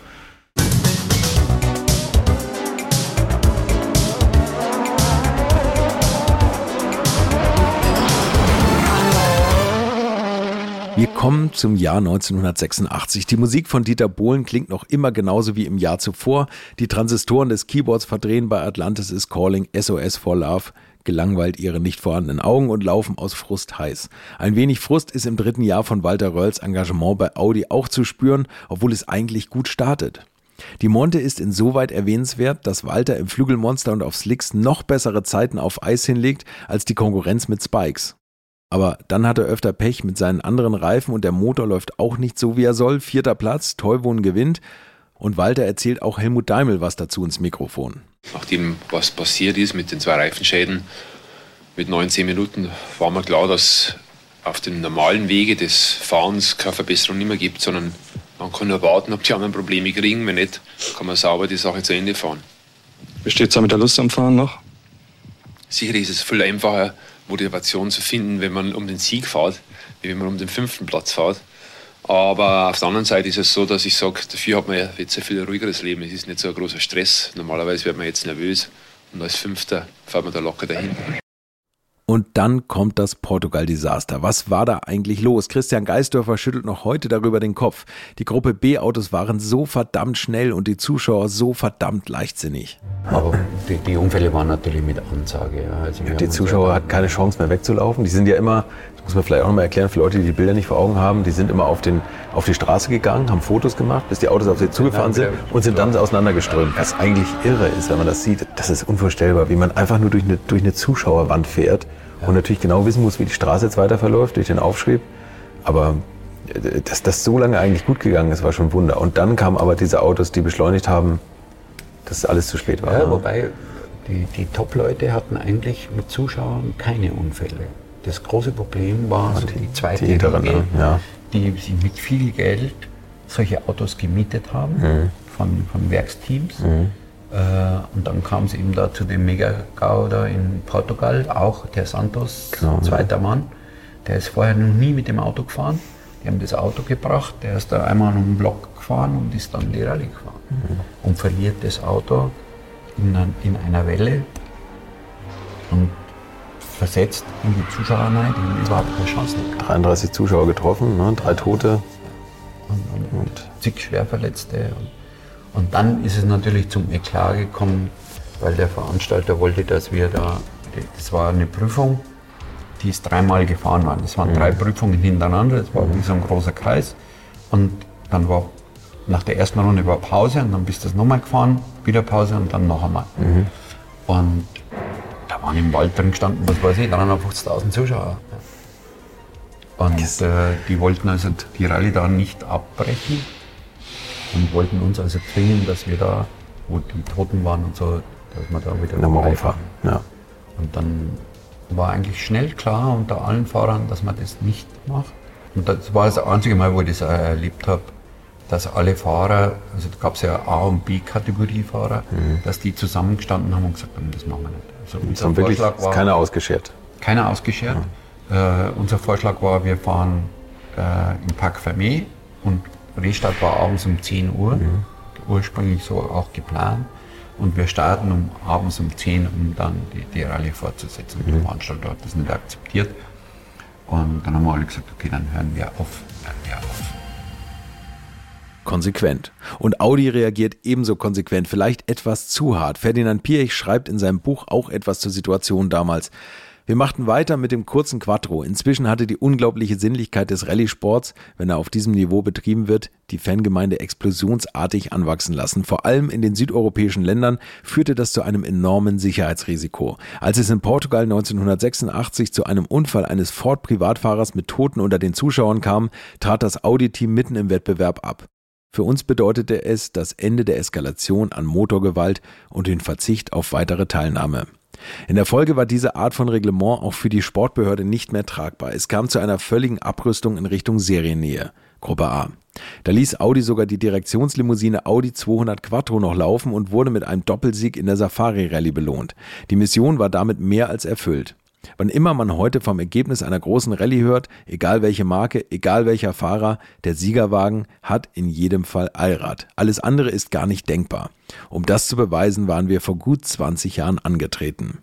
Wir kommen zum Jahr 1986. Die Musik von Dieter Bohlen klingt noch immer genauso wie im Jahr zuvor. Die Transistoren des Keyboards verdrehen bei Atlantis is Calling SOS for Love gelangweilt ihre nicht vorhandenen Augen und laufen aus Frust heiß. Ein wenig Frust ist im dritten Jahr von Walter Rölls Engagement bei Audi auch zu spüren, obwohl es eigentlich gut startet. Die Monte ist insoweit erwähnenswert, dass Walter im Flügelmonster und auf Slicks noch bessere Zeiten auf Eis hinlegt als die Konkurrenz mit Spikes. Aber dann hat er öfter Pech mit seinen anderen Reifen und der Motor läuft auch nicht so, wie er soll. Vierter Platz, Teuwon gewinnt. Und Walter erzählt auch Helmut Daimel was dazu ins Mikrofon. Nachdem was passiert ist mit den zwei Reifenschäden, mit 19 Minuten war mir klar, dass auf den normalen Wege des Fahrens keine Verbesserung nicht mehr gibt, sondern man kann nur warten, ob die anderen Probleme kriegen. Wenn nicht, kann man sauber die Sache zu Ende fahren. Wie steht's da mit der Lust am Fahren noch? Sicherlich ist es viel einfacher, Motivation zu finden, wenn man um den Sieg fährt, wie wenn man um den fünften Platz fährt. Aber auf der anderen Seite ist es so, dass ich sage, dafür hat man jetzt ein viel ruhigeres Leben. Es ist nicht so ein großer Stress. Normalerweise wird man jetzt nervös und als Fünfter fährt man da locker dahin. Und dann kommt das Portugal-Desaster. Was war da eigentlich los? Christian Geisdörfer schüttelt noch heute darüber den Kopf. Die Gruppe B-Autos waren so verdammt schnell und die Zuschauer so verdammt leichtsinnig. Aber die, die Unfälle waren natürlich mit Ansage. Ja. Also haben Die Zuschauer ja- hatten keine Chance mehr wegzulaufen. Die sind ja immer, das muss man vielleicht auch noch mal erklären für Leute, die die Bilder nicht vor Augen haben, die sind immer auf, den, auf die Straße gegangen, haben Fotos gemacht, bis die Autos auf sie zugefahren sind und sind dann auseinandergeströmt. Was eigentlich irre ist, wenn man das sieht. Das ist unvorstellbar, wie man einfach nur durch eine, durch eine Zuschauerwand fährt und natürlich genau wissen muss, wie die Straße jetzt weiter verläuft, durch den Aufschrieb. Aber äh, dass das so lange eigentlich gut gegangen ist, war schon ein Wunder. Und dann kamen aber diese Autos, die beschleunigt haben, dass alles zu spät war. Ja, ne? wobei die, die Top-Leute hatten eigentlich mit Zuschauern keine Unfälle. Das große Problem war so die, zweite die hinteren, Riege, ne? Ja. die sie mit viel Geld solche Autos gemietet haben Mhm. von, von Werksteams. Äh, und dann kam es eben da zu dem Mega-GAU da in Portugal, auch der Santos, Genau, ja. zweiter Mann. Der ist vorher noch nie mit dem Auto gefahren. Die haben das Auto gebracht, der ist da einmal um den Block gefahren und ist dann die Rallye gefahren. Mhm. Und verliert das Auto in, in einer Welle und versetzt in die Zuschauer rein, die haben überhaupt keine Chance gehabt. 33 Zuschauer getroffen, ne? drei Tote. und, und zig Schwerverletzte. Und, und dann ist es natürlich zum Eklat gekommen, weil der Veranstalter wollte, dass wir da, das war eine Prüfung, die ist dreimal gefahren worden. Es waren drei Prüfungen hintereinander, das war wie so ein großer Kreis. Und dann war nach der ersten Runde war Pause und dann bist du das nochmal gefahren, wieder Pause und dann noch einmal. Und da waren im Wald drin gestanden, was weiß ich, 350.000 Zuschauer. Und äh, die wollten also die Rallye da nicht abbrechen und wollten uns also zwingen, dass wir da, wo die Toten waren und so, dass wir da wieder Nochmal rumfahren. Ja. Und dann war eigentlich schnell klar unter allen Fahrern, dass man das nicht macht. Und das war das einzige Mal, wo ich das auch erlebt habe, dass alle Fahrer, also da gab es ja A- und B-Kategorie-Fahrer, mhm. dass die zusammengestanden haben und gesagt haben, das machen wir nicht. Also unser und wirklich Vorschlag war, keiner ausgeschert. Keiner ausgeschert. Ja. Äh, unser Vorschlag war, wir fahren äh, im Park Fermé und Restart war abends um 10 Uhr, mhm. ursprünglich so auch geplant. Und wir starten um, abends um 10 um dann die, die Rallye fortzusetzen. Mhm. Der Veranstalter hat das nicht akzeptiert. Und dann haben wir alle gesagt, okay, dann hören wir auf. Hören wir auf. Konsequent. Und Audi reagiert ebenso konsequent, vielleicht etwas zu hart. Ferdinand Piech schreibt in seinem Buch auch etwas zur Situation damals. Wir machten weiter mit dem kurzen Quattro. Inzwischen hatte die unglaubliche Sinnlichkeit des Rallye-Sports, wenn er auf diesem Niveau betrieben wird, die Fangemeinde explosionsartig anwachsen lassen. Vor allem in den südeuropäischen Ländern führte das zu einem enormen Sicherheitsrisiko. Als es in Portugal 1986 zu einem Unfall eines Ford-Privatfahrers mit Toten unter den Zuschauern kam, trat das Audi-Team mitten im Wettbewerb ab. Für uns bedeutete es das Ende der Eskalation an Motorgewalt und den Verzicht auf weitere Teilnahme. In der Folge war diese Art von Reglement auch für die Sportbehörde nicht mehr tragbar. Es kam zu einer völligen Abrüstung in Richtung Seriennähe. Gruppe A. Da ließ Audi sogar die Direktionslimousine Audi 200 Quattro noch laufen und wurde mit einem Doppelsieg in der Safari Rallye belohnt. Die Mission war damit mehr als erfüllt. Wann immer man heute vom Ergebnis einer großen Rallye hört, egal welche Marke, egal welcher Fahrer, der Siegerwagen hat in jedem Fall Allrad. Alles andere ist gar nicht denkbar. Um das zu beweisen, waren wir vor gut 20 Jahren angetreten.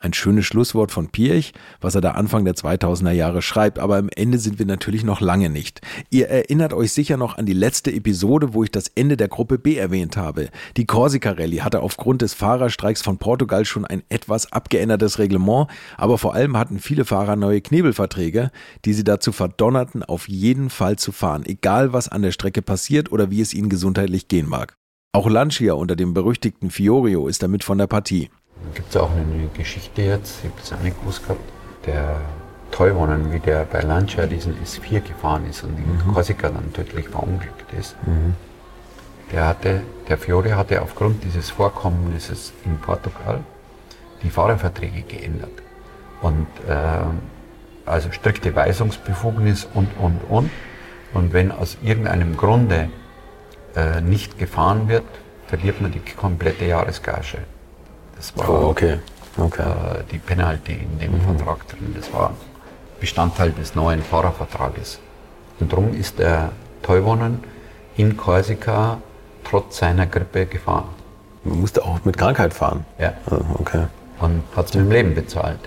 Ein schönes Schlusswort von Piech, was er da Anfang der 2000er Jahre schreibt, aber am Ende sind wir natürlich noch lange nicht. Ihr erinnert euch sicher noch an die letzte Episode, wo ich das Ende der Gruppe B erwähnt habe. Die Corsica Rallye hatte aufgrund des Fahrerstreiks von Portugal schon ein etwas abgeändertes Reglement, aber vor allem hatten viele Fahrer neue Knebelverträge, die sie dazu verdonnerten, auf jeden Fall zu fahren, egal was an der Strecke passiert oder wie es ihnen gesundheitlich gehen mag. Auch Lancia unter dem berüchtigten Fiorio ist damit von der Partie. Gibt es auch eine Geschichte jetzt, ich habe es auch nicht gewusst gehabt, der Teuwonnen, wie der bei Lancia diesen S4 gefahren ist und in mhm. Korsika dann tödlich verunglückt ist. Mhm. Der, hatte, der Fiore hatte aufgrund dieses Vorkommnisses in Portugal die Fahrerverträge geändert. Und äh, also strikte Weisungsbefugnis und, und, und. Und wenn aus irgendeinem Grunde äh, nicht gefahren wird, verliert man die komplette Jahresgage. Das war oh, okay. Okay. Äh, die Penalty in dem mhm. Vertrag drin. Das war Bestandteil des neuen Fahrervertrages. Und darum ist der Teuwonen in Korsika trotz seiner Grippe gefahren. Man musste auch mit Krankheit fahren. Ja. Also, okay. Und hat es mit dem Leben bezahlt.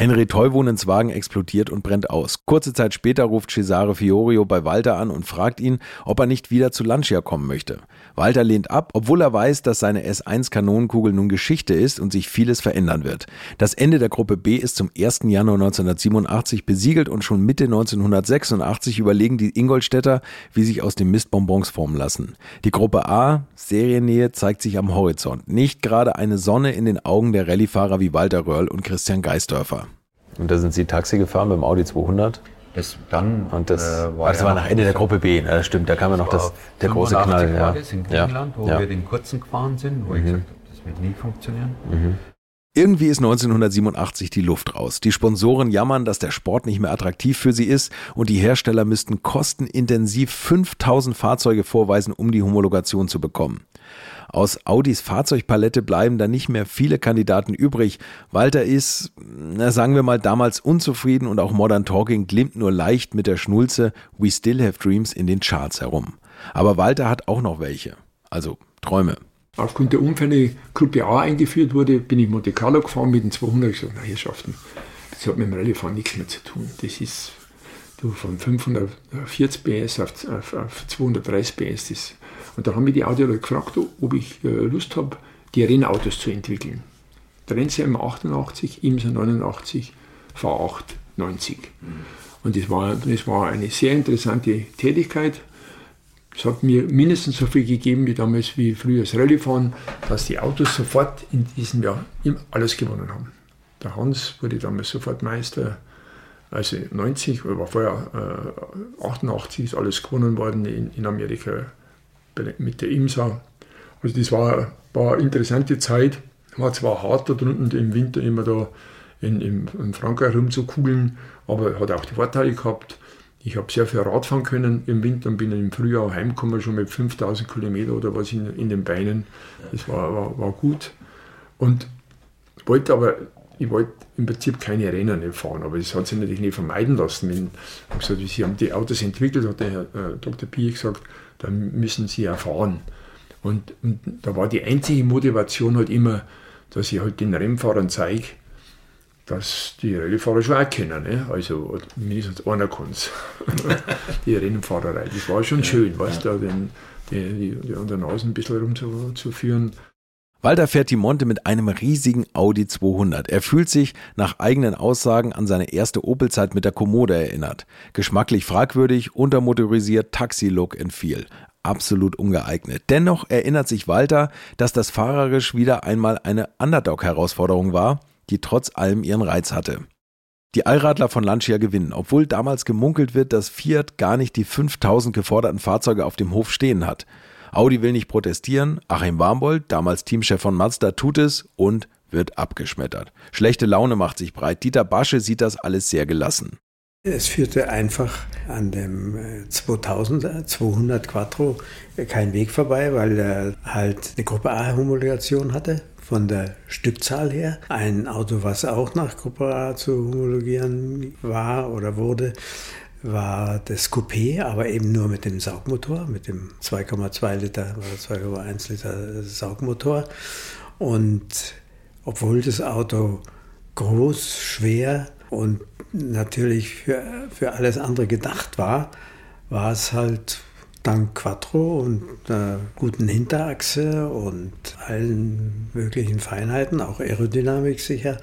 Henry Teuwonens Wagen explodiert und brennt aus. Kurze Zeit später ruft Cesare Fiorio bei Walter an und fragt ihn, ob er nicht wieder zu Lancia kommen möchte. Walter lehnt ab, obwohl er weiß, dass seine S1-Kanonenkugel nun Geschichte ist und sich vieles verändern wird. Das Ende der Gruppe B ist zum 1. Januar 1987 besiegelt und schon Mitte 1986 überlegen die Ingolstädter, wie sich aus den Mistbonbons formen lassen. Die Gruppe A, Seriennähe, zeigt sich am Horizont. Nicht gerade eine Sonne in den Augen der Rallyefahrer wie Walter Röhrl und Christian Geisdörfer. Und da sind Sie Taxi gefahren beim Audi 200? Das dann und das, äh, war, das war nach Ende der Gruppe B, ne? das stimmt, da kam ja noch das, der große Knall. Ja. in Griechenland, ja. wo ja. wir den kurzen gefahren sind, wo mhm. ich gesagt habe, das wird nie funktionieren. Mhm. Irgendwie ist 1987 die Luft raus. Die Sponsoren jammern, dass der Sport nicht mehr attraktiv für sie ist und die Hersteller müssten kostenintensiv 5000 Fahrzeuge vorweisen, um die Homologation zu bekommen. Aus Audis Fahrzeugpalette bleiben da nicht mehr viele Kandidaten übrig. Walter ist, na, sagen wir mal, damals unzufrieden und auch Modern Talking glimmt nur leicht mit der Schnulze We Still Have Dreams in den Charts herum. Aber Walter hat auch noch welche. Also Träume. Aufgrund der Unfälle Gruppe A eingeführt wurde, bin ich Monte Carlo gefahren mit dem 200 gesagt, na Herrschaften, das hat mit dem Rallye-Fahren nichts mehr zu tun. Das ist du, von 540 PS auf, auf, auf 230 PS, das und da haben mich die Audiologe gefragt, ob ich äh, Lust habe, die Rennautos zu entwickeln. Der Rennserie 88, IMSA 89, V8 90. Mhm. Und das war, das war eine sehr interessante Tätigkeit. Es hat mir mindestens so viel gegeben wie damals wie früher das Rallye-Fahren, dass die Autos sofort in diesem Jahr alles gewonnen haben. Der Hans wurde damals sofort Meister, also 90, war vorher äh, 88 ist alles gewonnen worden in, in Amerika mit der IMSA. Also das war, war eine interessante Zeit. War zwar hart da drunten im Winter immer da in, in, in Frankreich rumzukugeln, aber hat auch die Vorteile gehabt. Ich habe sehr viel Radfahren können im Winter und bin im Frühjahr heimgekommen, schon mit 5000 Kilometer oder was in, in den Beinen. Das war, war, war gut. Und wollte aber, ich wollte im Prinzip keine Rennen fahren, aber das hat sich natürlich nicht vermeiden lassen. Ich gesagt, sie haben die Autos entwickelt, hat der Herr äh, Dr. Piech gesagt, dann müssen sie ja fahren. Und, und, da war die einzige Motivation halt immer, dass ich halt den Rennfahrern zeige, dass die Rallyefahrer schon auch kennen. Ne? Also mindestens einer kann es. <laughs> die Rennfahrerei. Das war schon schön, ja, weißt ja. du, den, die, die, die an der Nase ein bisschen rumzuführen. Walter fährt die Monte mit einem riesigen Audi 200. Er fühlt sich nach eigenen Aussagen an seine erste Opel-Zeit mit der Kommode erinnert. Geschmacklich fragwürdig, untermotorisiert, Taxi-Look entfiel. Absolut ungeeignet. Dennoch erinnert sich Walter, dass das fahrerisch wieder einmal eine Underdog-Herausforderung war die trotz allem ihren Reiz hatte. Die Allradler von Lancia gewinnen, obwohl damals gemunkelt wird, dass Fiat gar nicht die 5000 geforderten Fahrzeuge auf dem Hof stehen hat. Audi will nicht protestieren, Achim Warmbold, damals Teamchef von Mazda, tut es und wird abgeschmettert. Schlechte Laune macht sich breit. Dieter Basche sieht das alles sehr gelassen. Es führte einfach an dem 2000, 200 Quattro kein Weg vorbei, weil er halt eine Gruppe A-Homologation hatte von der Stückzahl her. Ein Auto, was auch nach Gruppe A zu homologieren war oder wurde, war das Coupé, aber eben nur mit dem Saugmotor, mit dem 2,2 Liter oder 2,1 Liter Saugmotor. Und obwohl das Auto groß, schwer und natürlich für, für alles andere gedacht war, war es halt dank Quattro und einer guten Hinterachse und allen möglichen Feinheiten, auch Aerodynamik sicher.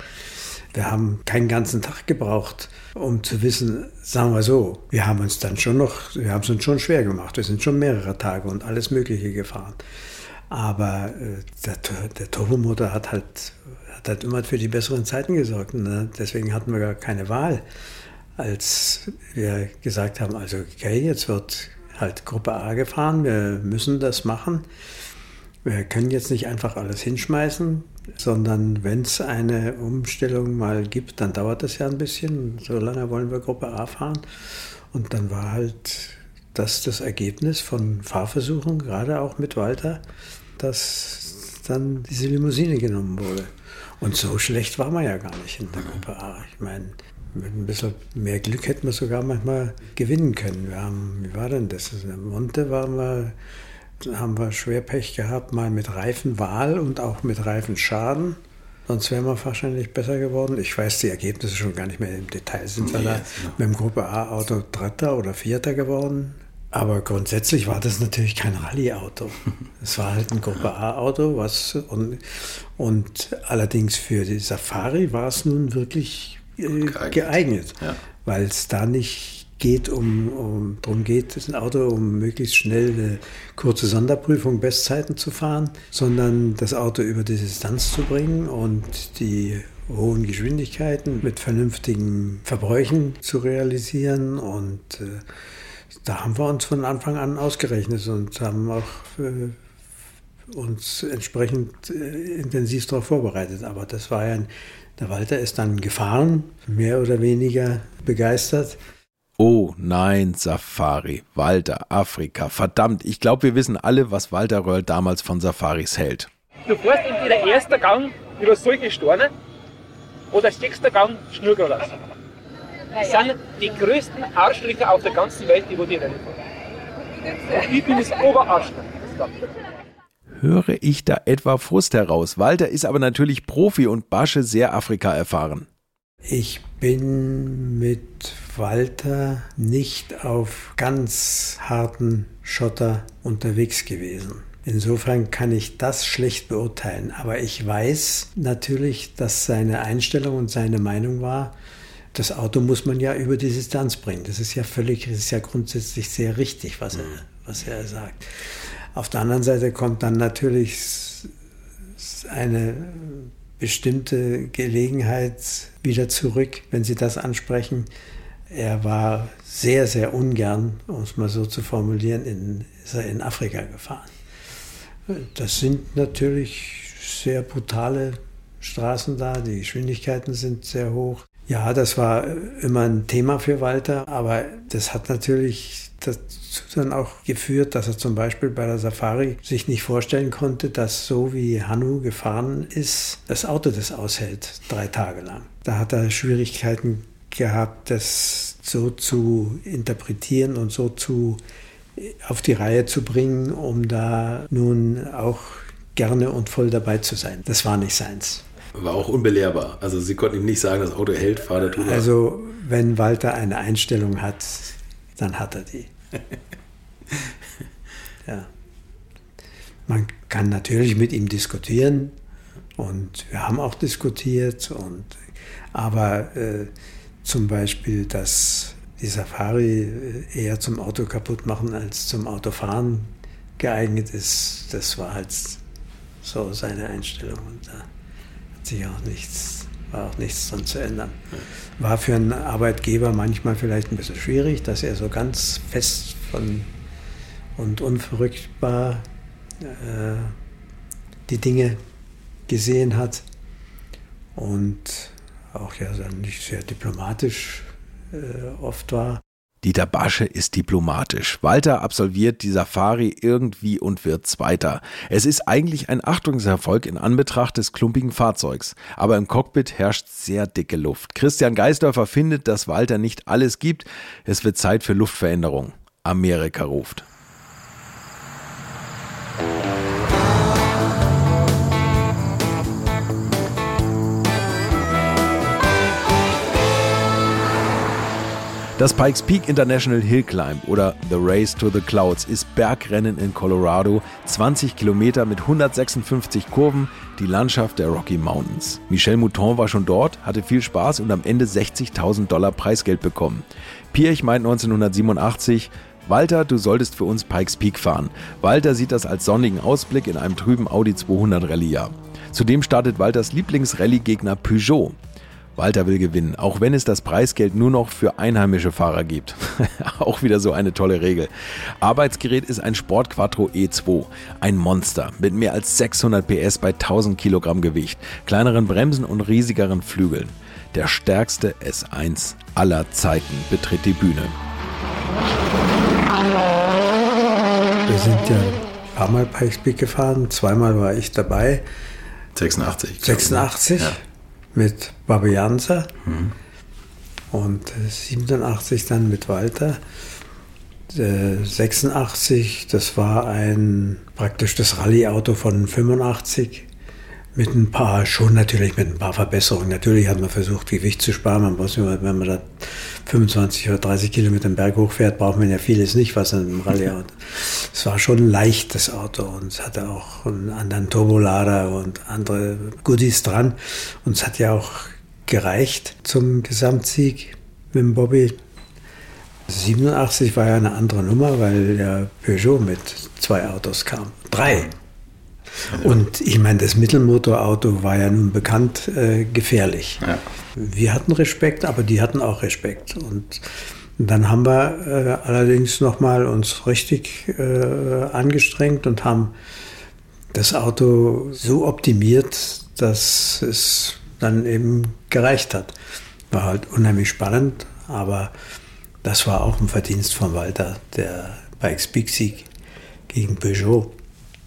Wir haben keinen ganzen Tag gebraucht, um zu wissen, sagen wir so, wir haben uns dann schon noch, wir haben es uns schon schwer gemacht. Wir sind schon mehrere Tage und alles Mögliche gefahren. Aber äh, der, der Turbomotor hat halt, hat halt immer für die besseren Zeiten gesorgt. Ne? Deswegen hatten wir gar keine Wahl, als wir gesagt haben, also okay, jetzt wird halt Gruppe A gefahren. Wir müssen das machen. Wir können jetzt nicht einfach alles hinschmeißen, sondern wenn es eine Umstellung mal gibt, dann dauert das ja ein bisschen. So lange wollen wir Gruppe A fahren. Und dann war halt das das Ergebnis von Fahrversuchen, gerade auch mit Walter, dass dann diese Limousine genommen wurde. Und so schlecht war man ja gar nicht in der Gruppe A. Ich meine, mit ein bisschen mehr Glück hätten wir sogar manchmal gewinnen können. Wir haben, wie war denn das? In Monte waren wir, haben wir schwer Pech gehabt, mal mit Reifenwahl und auch mit Reifenschaden. Sonst wären wir wahrscheinlich besser geworden. Ich weiß die Ergebnisse schon gar nicht mehr im Detail. Sind wir da mit dem Gruppe A-Auto Dritter oder Vierter geworden? Aber grundsätzlich war das natürlich kein Rallye-Auto. <laughs> Es war halt ein Gruppe A-Auto, was und, und allerdings für die Safari war es nun wirklich geeignet, geeignet ja. weil es da nicht geht, um, um darum geht, ein Auto, um möglichst schnell eine kurze Sonderprüfung Bestzeiten zu fahren, sondern das Auto über die Distanz zu bringen und die hohen Geschwindigkeiten mit vernünftigen Verbräuchen zu realisieren und äh, da haben wir uns von Anfang an ausgerechnet und haben auch äh, uns entsprechend äh, intensiv darauf vorbereitet. Aber das war ja ein der Walter ist dann gefahren, mehr oder weniger begeistert. Oh nein, Safari, Walter, Afrika. Verdammt, ich glaube, wir wissen alle, was Walter Röll damals von Safaris hält. Du fährst entweder erster Gang über solche Storne oder sechster Gang Schnurgras. Das sind die größten Arschlöcher auf der ganzen Welt, die wo die Rennen. Und ich bin das Oberarschloch höre ich da etwa Frust heraus. Walter ist aber natürlich Profi und Basche sehr Afrika erfahren. Ich bin mit Walter nicht auf ganz harten Schotter unterwegs gewesen. Insofern kann ich das schlecht beurteilen. Aber ich weiß natürlich, dass seine Einstellung und seine Meinung war, das Auto muss man ja über die Distanz bringen. Das ist ja völlig, das ist ja grundsätzlich sehr richtig, was er, was er sagt. Auf der anderen Seite kommt dann natürlich eine bestimmte Gelegenheit wieder zurück, wenn Sie das ansprechen. Er war sehr, sehr ungern, um es mal so zu formulieren, in, ist er in Afrika gefahren. Das sind natürlich sehr brutale Straßen da, die Geschwindigkeiten sind sehr hoch. Ja, das war immer ein Thema für Walter, aber das hat natürlich dazu dann auch geführt, dass er zum Beispiel bei der Safari sich nicht vorstellen konnte, dass so wie Hanu gefahren ist, das Auto das aushält, drei Tage lang. Da hat er Schwierigkeiten gehabt, das so zu interpretieren und so zu auf die Reihe zu bringen, um da nun auch gerne und voll dabei zu sein. Das war nicht seins. War auch unbelehrbar. Also Sie konnten ihm nicht sagen, das Auto hält, fahr da drüber. Also wenn Walter eine Einstellung hat, dann hat er die. <laughs> ja. Man kann natürlich mit ihm diskutieren und wir haben auch diskutiert und aber äh, zum Beispiel, dass die Safari äh, eher zum Auto kaputt machen als zum Autofahren geeignet ist, das war halt so seine Einstellung. Und da sich auch nichts, war auch nichts dran zu ändern. War für einen Arbeitgeber manchmal vielleicht ein bisschen schwierig, dass er so ganz fest von und unverrückbar äh, die Dinge gesehen hat und auch ja nicht sehr diplomatisch äh, oft war. Dieter Basche ist diplomatisch. Walter absolviert die Safari irgendwie und wird Zweiter. Es ist eigentlich ein Achtungserfolg in Anbetracht des klumpigen Fahrzeugs. Aber im Cockpit herrscht sehr dicke Luft. Christian Geisdorfer findet, dass Walter nicht alles gibt. Es wird Zeit für Luftveränderung. Amerika ruft. Das Pikes Peak International Hill Climb oder The Race to the Clouds ist Bergrennen in Colorado, 20 Kilometer mit 156 Kurven, die Landschaft der Rocky Mountains. Michel Mouton war schon dort, hatte viel Spaß und am Ende 60.000 Dollar Preisgeld bekommen. Pirch meint 1987, Walter, du solltest für uns Pikes Peak fahren. Walter sieht das als sonnigen Ausblick in einem trüben Audi 200 Rallye-Jahr. Zudem startet Walters Lieblingsrallye-Gegner Peugeot. Walter will gewinnen, auch wenn es das Preisgeld nur noch für einheimische Fahrer gibt. <laughs> auch wieder so eine tolle Regel. Arbeitsgerät ist ein Sport Quattro E2, ein Monster mit mehr als 600 PS bei 1000 Kilogramm Gewicht, kleineren Bremsen und riesigeren Flügeln. Der stärkste S1 aller Zeiten betritt die Bühne. Wir sind ja ein paar Mal Pikes Peak gefahren, zweimal war ich dabei. 86. 86 ja. Mit Babianza mhm. und 87 dann mit Walter. 86, das war ein praktisch das Rallye-Auto von 85 mit ein paar, schon natürlich mit ein paar Verbesserungen. Natürlich hat man versucht, Gewicht zu sparen. Man muss, wenn man da 25 oder 30 Kilometer Berg hochfährt, braucht man ja vieles nicht, was in einem Rallye hat. Es war schon ein leichtes Auto und es hatte auch einen anderen Turbolader und andere Goodies dran. Und es hat ja auch gereicht zum Gesamtsieg mit dem Bobby. 87 war ja eine andere Nummer, weil der Peugeot mit zwei Autos kam. Drei. Und ich meine, das Mittelmotorauto war ja nun bekannt äh, gefährlich. Ja. Wir hatten Respekt, aber die hatten auch Respekt. Und dann haben wir äh, allerdings nochmal uns richtig äh, angestrengt und haben das Auto so optimiert, dass es dann eben gereicht hat. War halt unheimlich spannend, aber das war auch ein Verdienst von Walter, der bei Big Sieg gegen Peugeot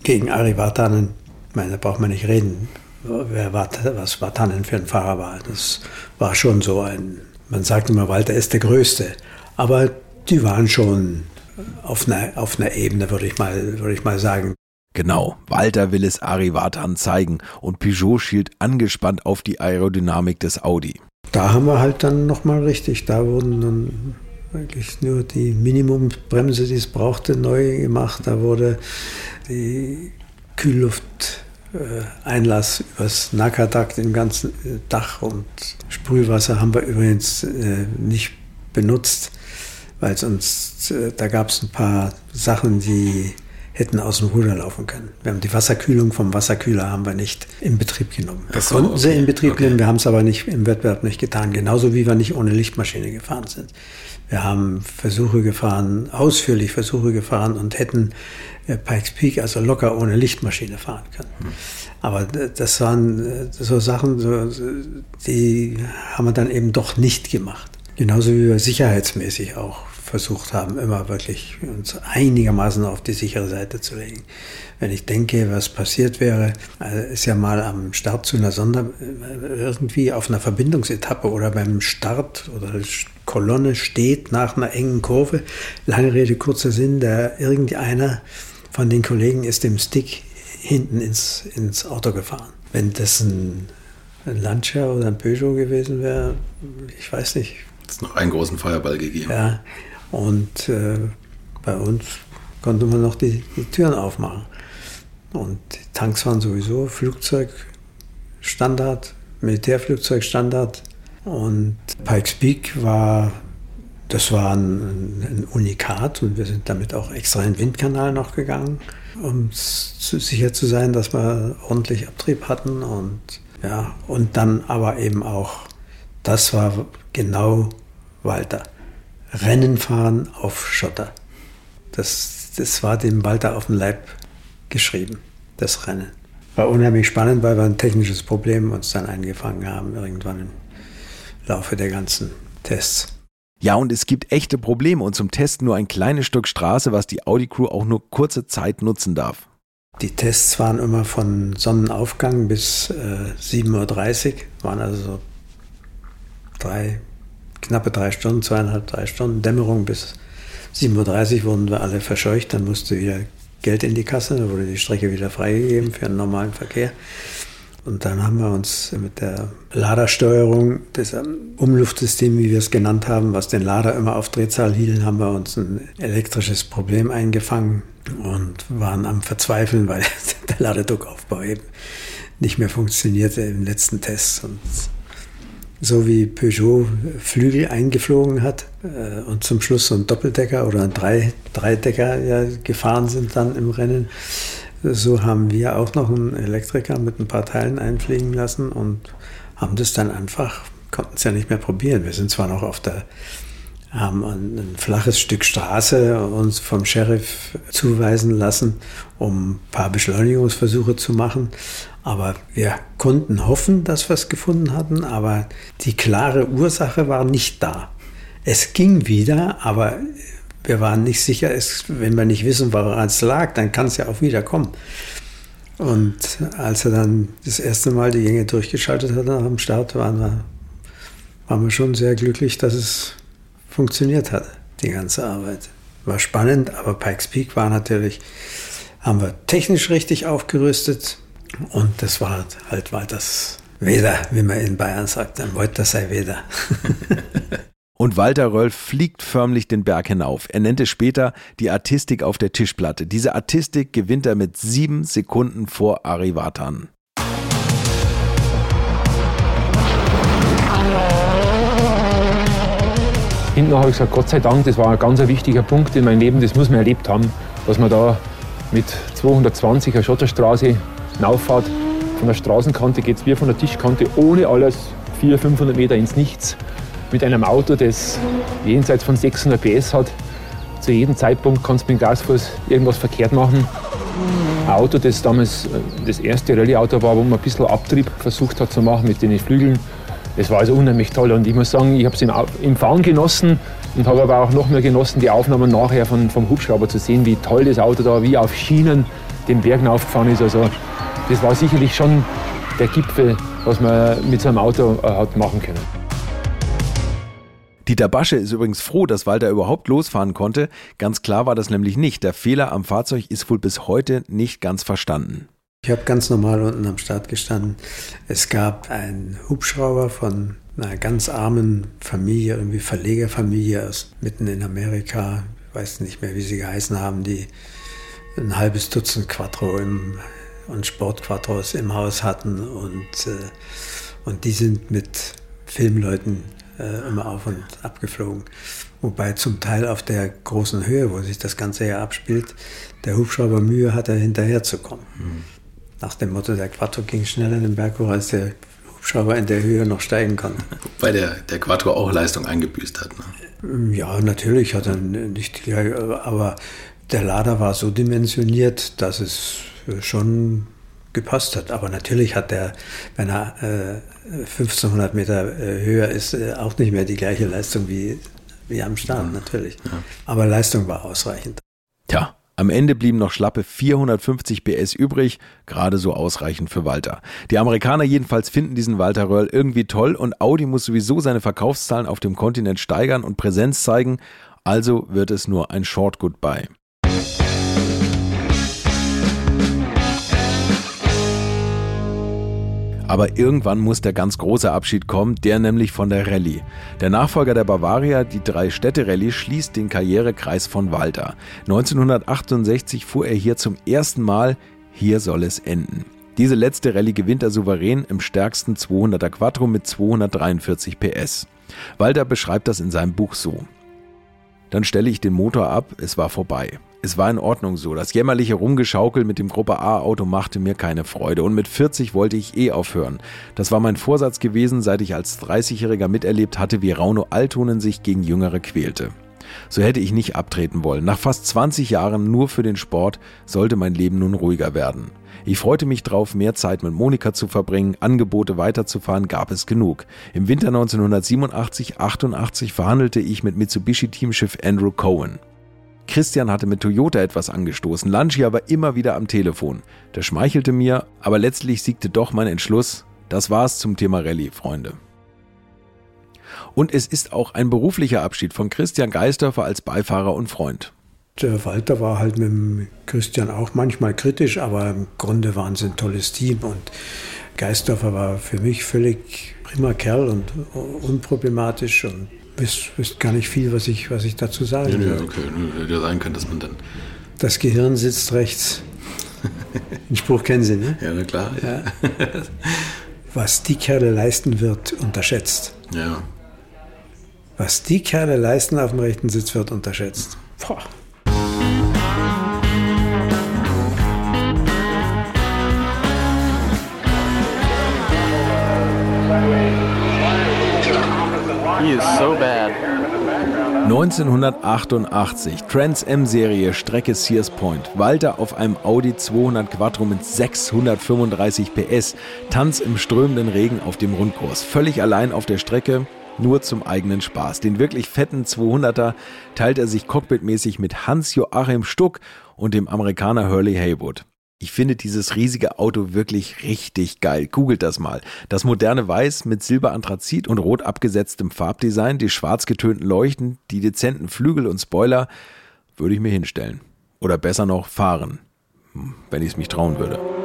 gegen Ari Vatanen, ich meine, da braucht man nicht reden, wer was Vatanen für ein Fahrer war. Das war schon so ein, man sagt immer, Walter ist der Größte. Aber die waren schon auf einer, auf einer Ebene, würde ich, mal, würde ich mal sagen. Genau, Walter will es Ari Vatan zeigen und Peugeot schielt angespannt auf die Aerodynamik des Audi. Da haben wir halt dann nochmal richtig, da wurden dann eigentlich nur die Minimumbremse, die es brauchte, neu gemacht. Da wurde die Kühllufteinlass übers Nackertakt im ganzen äh, Dach und Sprühwasser haben wir übrigens äh, nicht benutzt, weil äh, da gab es ein paar Sachen, die hätten aus dem Ruder laufen können. Wir haben die Wasserkühlung vom Wasserkühler haben wir nicht in Betrieb genommen. Wir so, konnten okay. sie in Betrieb okay. nehmen, wir haben es aber nicht im Wettbewerb nicht getan. Genauso wie wir nicht ohne Lichtmaschine gefahren sind. Wir haben Versuche gefahren, ausführlich Versuche gefahren und hätten äh, Pikes Peak also locker ohne Lichtmaschine fahren können. Hm. Aber das waren äh, so Sachen, die haben wir dann eben doch nicht gemacht. Genauso wie wir sicherheitsmäßig auch versucht haben, immer wirklich uns einigermaßen auf die sichere Seite zu legen. Wenn ich denke, was passiert wäre, äh, ist ja mal am Start zu einer Sonder, irgendwie auf einer Verbindungsetappe oder beim Start oder Kolonne steht nach einer engen Kurve, lange Rede, kurzer Sinn, da irgendeiner von den Kollegen ist dem Stick hinten ins, ins Auto gefahren. Wenn das ein, ein Lancia oder ein Peugeot gewesen wäre, ich weiß nicht. Es noch einen großen Feuerball gegeben. Ja, und äh, bei uns konnte man noch die, die Türen aufmachen. Und die Tanks waren sowieso Flugzeugstandard, Militärflugzeugstandard. Und Pikes Peak war, das war ein, ein Unikat und wir sind damit auch extra in den Windkanal noch gegangen, um sicher zu sein, dass wir ordentlich Abtrieb hatten. Und ja, und dann aber eben auch, das war genau Walter. Rennen fahren auf Schotter. Das, das war dem Walter auf den Leib geschrieben, das Rennen. War unheimlich spannend, weil wir ein technisches Problem uns dann eingefangen haben, irgendwann im Laufe der ganzen Tests. Ja, und es gibt echte Probleme und zum Testen nur ein kleines Stück Straße, was die Audi Crew auch nur kurze Zeit nutzen darf. Die Tests waren immer von Sonnenaufgang bis äh, 7.30 Uhr, waren also so drei, knappe drei Stunden, zweieinhalb, drei Stunden Dämmerung bis 7.30 Uhr wurden wir alle verscheucht, dann musste wieder Geld in die Kasse, da wurde die Strecke wieder freigegeben für einen normalen Verkehr. Und dann haben wir uns mit der Ladersteuerung, das Umluftsystem, wie wir es genannt haben, was den Lader immer auf Drehzahl hielt, haben wir uns ein elektrisches Problem eingefangen und waren am Verzweifeln, weil <laughs> der Ladedruckaufbau eben nicht mehr funktionierte im letzten Test. Und so wie Peugeot Flügel eingeflogen hat äh, und zum Schluss so ein Doppeldecker oder ein Drei, Dreidecker ja, gefahren sind dann im Rennen, so haben wir auch noch einen Elektriker mit ein paar Teilen einfliegen lassen und haben das dann einfach, konnten es ja nicht mehr probieren. Wir sind zwar noch auf der, haben ein, ein flaches Stück Straße uns vom Sheriff zuweisen lassen, um ein paar Beschleunigungsversuche zu machen. Aber wir konnten hoffen, dass wir es gefunden hatten, aber die klare Ursache war nicht da. Es ging wieder, aber wir waren nicht sicher, es, wenn wir nicht wissen, woran es lag, dann kann es ja auch wieder kommen. Und als er dann das erste Mal die Gänge durchgeschaltet hat am Start, waren wir, waren wir schon sehr glücklich, dass es funktioniert hat, die ganze Arbeit. War spannend, aber Pikes Peak war natürlich, haben wir technisch richtig aufgerüstet und das war halt, halt das Weder, wie man in Bayern sagt, dann wollte das sei Weder. <laughs> Und Walter Röll fliegt förmlich den Berg hinauf. Er nennt es später die Artistik auf der Tischplatte. Diese Artistik gewinnt er mit sieben Sekunden vor Ari Vatan. Hinten habe ich gesagt, Gott sei Dank, das war ein ganz wichtiger Punkt in meinem Leben, das muss man erlebt haben, dass man da mit 220 er Schotterstraße auffahrt. Von der Straßenkante geht es wie von der Tischkante ohne alles 400, 500 Meter ins Nichts mit einem Auto, das jenseits von 600 PS hat. Zu jedem Zeitpunkt kannst du mit dem Gasfuß irgendwas verkehrt machen. Ein Auto, das damals äh, das erste Rallye-Auto war, wo man ein bisschen Abtrieb versucht hat zu machen mit den Flügeln. Das war also unheimlich toll und ich muss sagen, ich habe es im, im, Fahren genossen und habe aber auch noch mehr genossen, die Aufnahmen nachher von, vom Hubschrauber zu sehen, wie toll das Auto da wie auf Schienen den Bergen aufgefahren ist. Also das war sicherlich schon der Gipfel, was man mit so einem Auto äh, hat machen können. Dieter Basche ist übrigens froh, dass Walter überhaupt losfahren konnte. Ganz klar war das nämlich nicht. Der Fehler am Fahrzeug ist wohl bis heute nicht ganz verstanden. Ich habe ganz normal unten am Start gestanden. Es gab einen Hubschrauber von einer ganz armen Familie, irgendwie Verlegerfamilie aus mitten in Amerika. Ich weiß nicht mehr, wie sie geheißen haben, die ein halbes Dutzend Quattro im, und Sportquattros im Haus hatten. Und, äh, und die sind mit Filmleuten äh, immer auf und ab geflogen. Wobei zum Teil auf der großen Höhe, wo sich das Ganze ja abspielt, der Hubschrauber Mühe hatte, hinterherzukommen. Mhm. Nach dem Motto, der Quattro ging schneller den Berg hoch, als der Hubschrauber in der Höhe noch steigen konnte. <laughs> Wobei der, der Quattro auch Leistung eingebüßt hat. Ne? Ja, natürlich hat er nicht, aber der Lader war so dimensioniert, dass es schon gepasst hat. Aber natürlich hat der, wenn er äh, 1500 Meter äh, höher ist, äh, auch nicht mehr die gleiche Leistung wie, wie am Start, natürlich. Ja. Aber Leistung war ausreichend. Tja, am Ende blieben noch schlappe 450 PS übrig, gerade so ausreichend für Walter. Die Amerikaner jedenfalls finden diesen Walter Röhrl irgendwie toll und Audi muss sowieso seine Verkaufszahlen auf dem Kontinent steigern und Präsenz zeigen, also wird es nur ein Short Goodbye. Aber irgendwann muss der ganz große Abschied kommen, der nämlich von der Rallye. Der Nachfolger der Bavaria, die Drei-Städte-Rallye, schließt den Karrierekreis von Walter. 1968 fuhr er hier zum ersten Mal. Hier soll es enden. Diese letzte Rallye gewinnt er souverän im stärksten 200er Quattro mit 243 PS. Walter beschreibt das in seinem Buch so. Dann stelle ich den Motor ab, es war vorbei. Es war in Ordnung so. Das jämmerliche Rumgeschaukel mit dem Gruppe A-Auto machte mir keine Freude. Und mit 40 wollte ich eh aufhören. Das war mein Vorsatz gewesen, seit ich als 30-Jähriger miterlebt hatte, wie Rauno Altonen sich gegen Jüngere quälte. So hätte ich nicht abtreten wollen. Nach fast 20 Jahren nur für den Sport sollte mein Leben nun ruhiger werden. Ich freute mich drauf, mehr Zeit mit Monika zu verbringen, Angebote weiterzufahren gab es genug. Im Winter 1987-88 verhandelte ich mit Mitsubishi-Teamschiff Andrew Cohen. Christian hatte mit Toyota etwas angestoßen, Lancia war immer wieder am Telefon. Der schmeichelte mir, aber letztlich siegte doch mein Entschluss. Das war's zum Thema Rallye, Freunde. Und es ist auch ein beruflicher Abschied von Christian Geisdorfer als Beifahrer und Freund. Der Walter war halt mit Christian auch manchmal kritisch, aber im Grunde waren sie ein tolles Team und Geisdorfer war für mich völlig prima Kerl und unproblematisch und wisst, wisst gar nicht viel, was ich, was ich dazu sagen nee, nee, okay. Hätte ja sein können, dass man dann. Das Gehirn sitzt rechts. Den Spruch kennen Sie, ne? <laughs> Ja, na klar. Ja. Was die Kerle leisten wird, unterschätzt. Ja. Was die Kerle leisten auf dem rechten Sitz, wird unterschätzt. Boah. So bad. 1988, Trans M-Serie, Strecke Sears Point. Walter auf einem Audi 200 Quattro mit 635 PS. Tanz im strömenden Regen auf dem Rundkurs. Völlig allein auf der Strecke, nur zum eigenen Spaß. Den wirklich fetten 200er teilt er sich cockpitmäßig mit Hans-Joachim Stuck und dem Amerikaner Hurley Haywood. Ich finde dieses riesige Auto wirklich richtig geil. Googelt das mal. Das moderne Weiß mit Silberanthrazit und rot abgesetztem Farbdesign, die schwarz getönten Leuchten, die dezenten Flügel und Spoiler, würde ich mir hinstellen. Oder besser noch fahren, hm, wenn ich es mich trauen würde.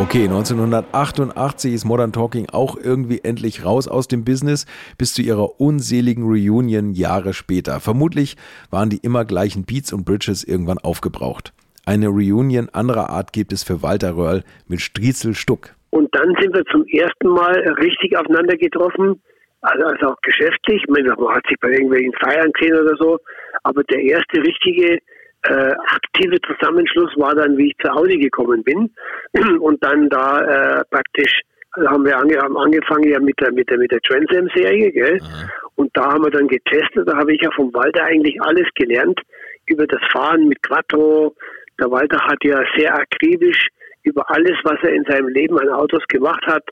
Okay, 1988 ist Modern Talking auch irgendwie endlich raus aus dem Business, bis zu ihrer unseligen Reunion Jahre später. Vermutlich waren die immer gleichen Beats und Bridges irgendwann aufgebraucht. Eine Reunion anderer Art gibt es für Walter Röhrl mit Striezel Stuck. Und dann sind wir zum ersten Mal richtig aufeinander getroffen, also, also auch geschäftlich. Man hat sich bei irgendwelchen Feiern gesehen oder so, aber der erste richtige äh, aktive Zusammenschluss war dann, wie ich zu Audi gekommen bin <clears throat> und dann da äh, praktisch also haben wir ange haben angefangen ja mit der mit der mit der Transam Serie, gell? Mhm. Und da haben wir dann getestet. Da habe ich ja vom Walter eigentlich alles gelernt über das Fahren mit Quattro. Der Walter hat ja sehr akribisch über alles, was er in seinem Leben an Autos gemacht hat,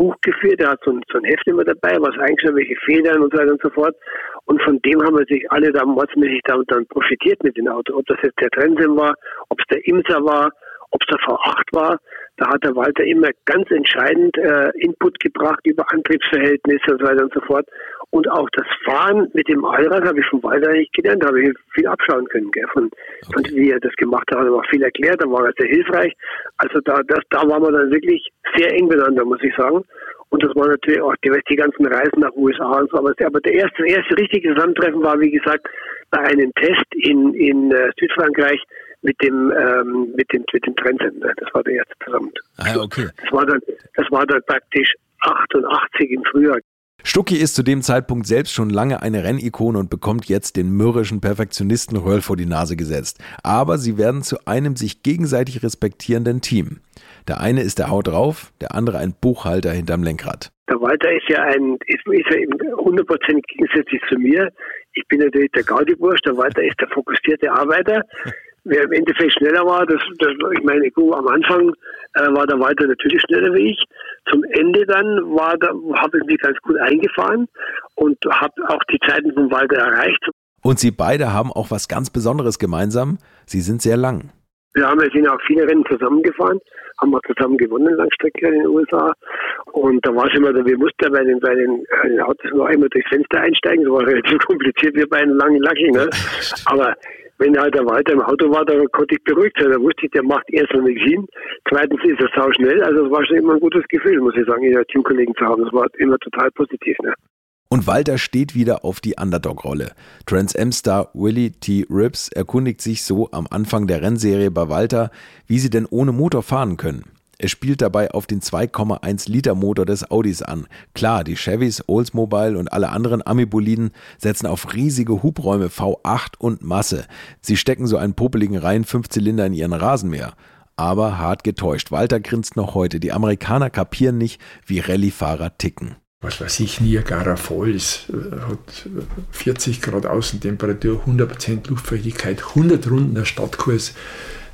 Buch geführt. Er hat so ein, so ein Heft immer dabei, was eigentlich welche Federn und so weiter und so fort. Und von dem haben wir sich alle da mordsmäßig dann, dann profitiert mit den Autos. Ob das jetzt der Trensen war, ob es der Imsa war, ob es der V8 war. Da hat der Walter immer ganz entscheidend äh, Input gebracht über Antriebsverhältnisse und so weiter und so fort. Und auch das Fahren mit dem Allrad habe ich von Walter nicht gelernt, da habe ich viel abschauen können, gell, von, von wie er das gemacht hat. Er war viel erklärt, da war er sehr hilfreich. Also da, das, da waren wir dann wirklich sehr eng miteinander, muss ich sagen. Und das war natürlich auch die, die ganzen Reisen nach USA und so. Aber, aber der erste, erste richtige Zusammentreffen war, wie gesagt, bei einem Test in, in äh, Südfrankreich mit dem ähm, mit dem mit dem Trendsender. Das war der erste Zusammentreffen. Ah, okay. Das war dann das war dann praktisch 88 im Frühjahr. Stucki ist zu dem Zeitpunkt selbst schon lange eine Rennikone und bekommt jetzt den mürrischen Perfektionisten Röll vor die Nase gesetzt. Aber sie werden zu einem sich gegenseitig respektierenden Team. Der eine ist der Haut drauf, der andere ein Buchhalter hinterm Lenkrad. Der Walter ist ja ein, ist, ist ja hundertprozentig gegensätzlich zu mir. Ich bin natürlich der Gaudi-Bursch, der Walter ist der fokussierte Arbeiter. Wer im Endeffekt schneller war, das, das ich meine, gut, am Anfang äh, war der Walter natürlich schneller wie ich. Zum Ende dann war da, habe ich mich ganz gut eingefahren und habe auch die Zeiten vom Walter erreicht. Und Sie beide haben auch was ganz Besonderes gemeinsam. Sie sind sehr lang. Wir haben ja sind auch viele Rennen zusammengefahren, haben wir zusammen gewonnen, Langstrecke in den USA. Und da war es immer, wir mussten ja bei den, bei den, den Autos noch einmal durchs Fenster einsteigen. Das war relativ <laughs> kompliziert, wie bei einem langen Lacking. Ne? <laughs> Aber wenn halt der Walter im Auto war, dann konnte ich beruhigt sein. Da wusste ich, der macht erstens nichts hin. Zweitens ist er sau schnell. Also es war schon immer ein gutes Gefühl, muss ich sagen, hier Teamkollegen zu haben. Das war immer total positiv. Ne? Und Walter steht wieder auf die Underdog-Rolle. Trans M-Star Willie T. Rips erkundigt sich so am Anfang der Rennserie bei Walter, wie sie denn ohne Motor fahren können. Er spielt dabei auf den 2,1 Liter Motor des Audis an. Klar, die Chevys, Oldsmobile und alle anderen Amiboliden setzen auf riesige Hubräume V8 und Masse. Sie stecken so einen popeligen Reihen 5-Zylinder in ihren Rasenmäher. Aber hart getäuscht. Walter grinst noch heute. Die Amerikaner kapieren nicht, wie Rallyefahrer ticken was weiß ich, Niagara Falls, äh, hat 40 Grad Außentemperatur, 100% Luftfeuchtigkeit, 100 Runden der Stadtkurs,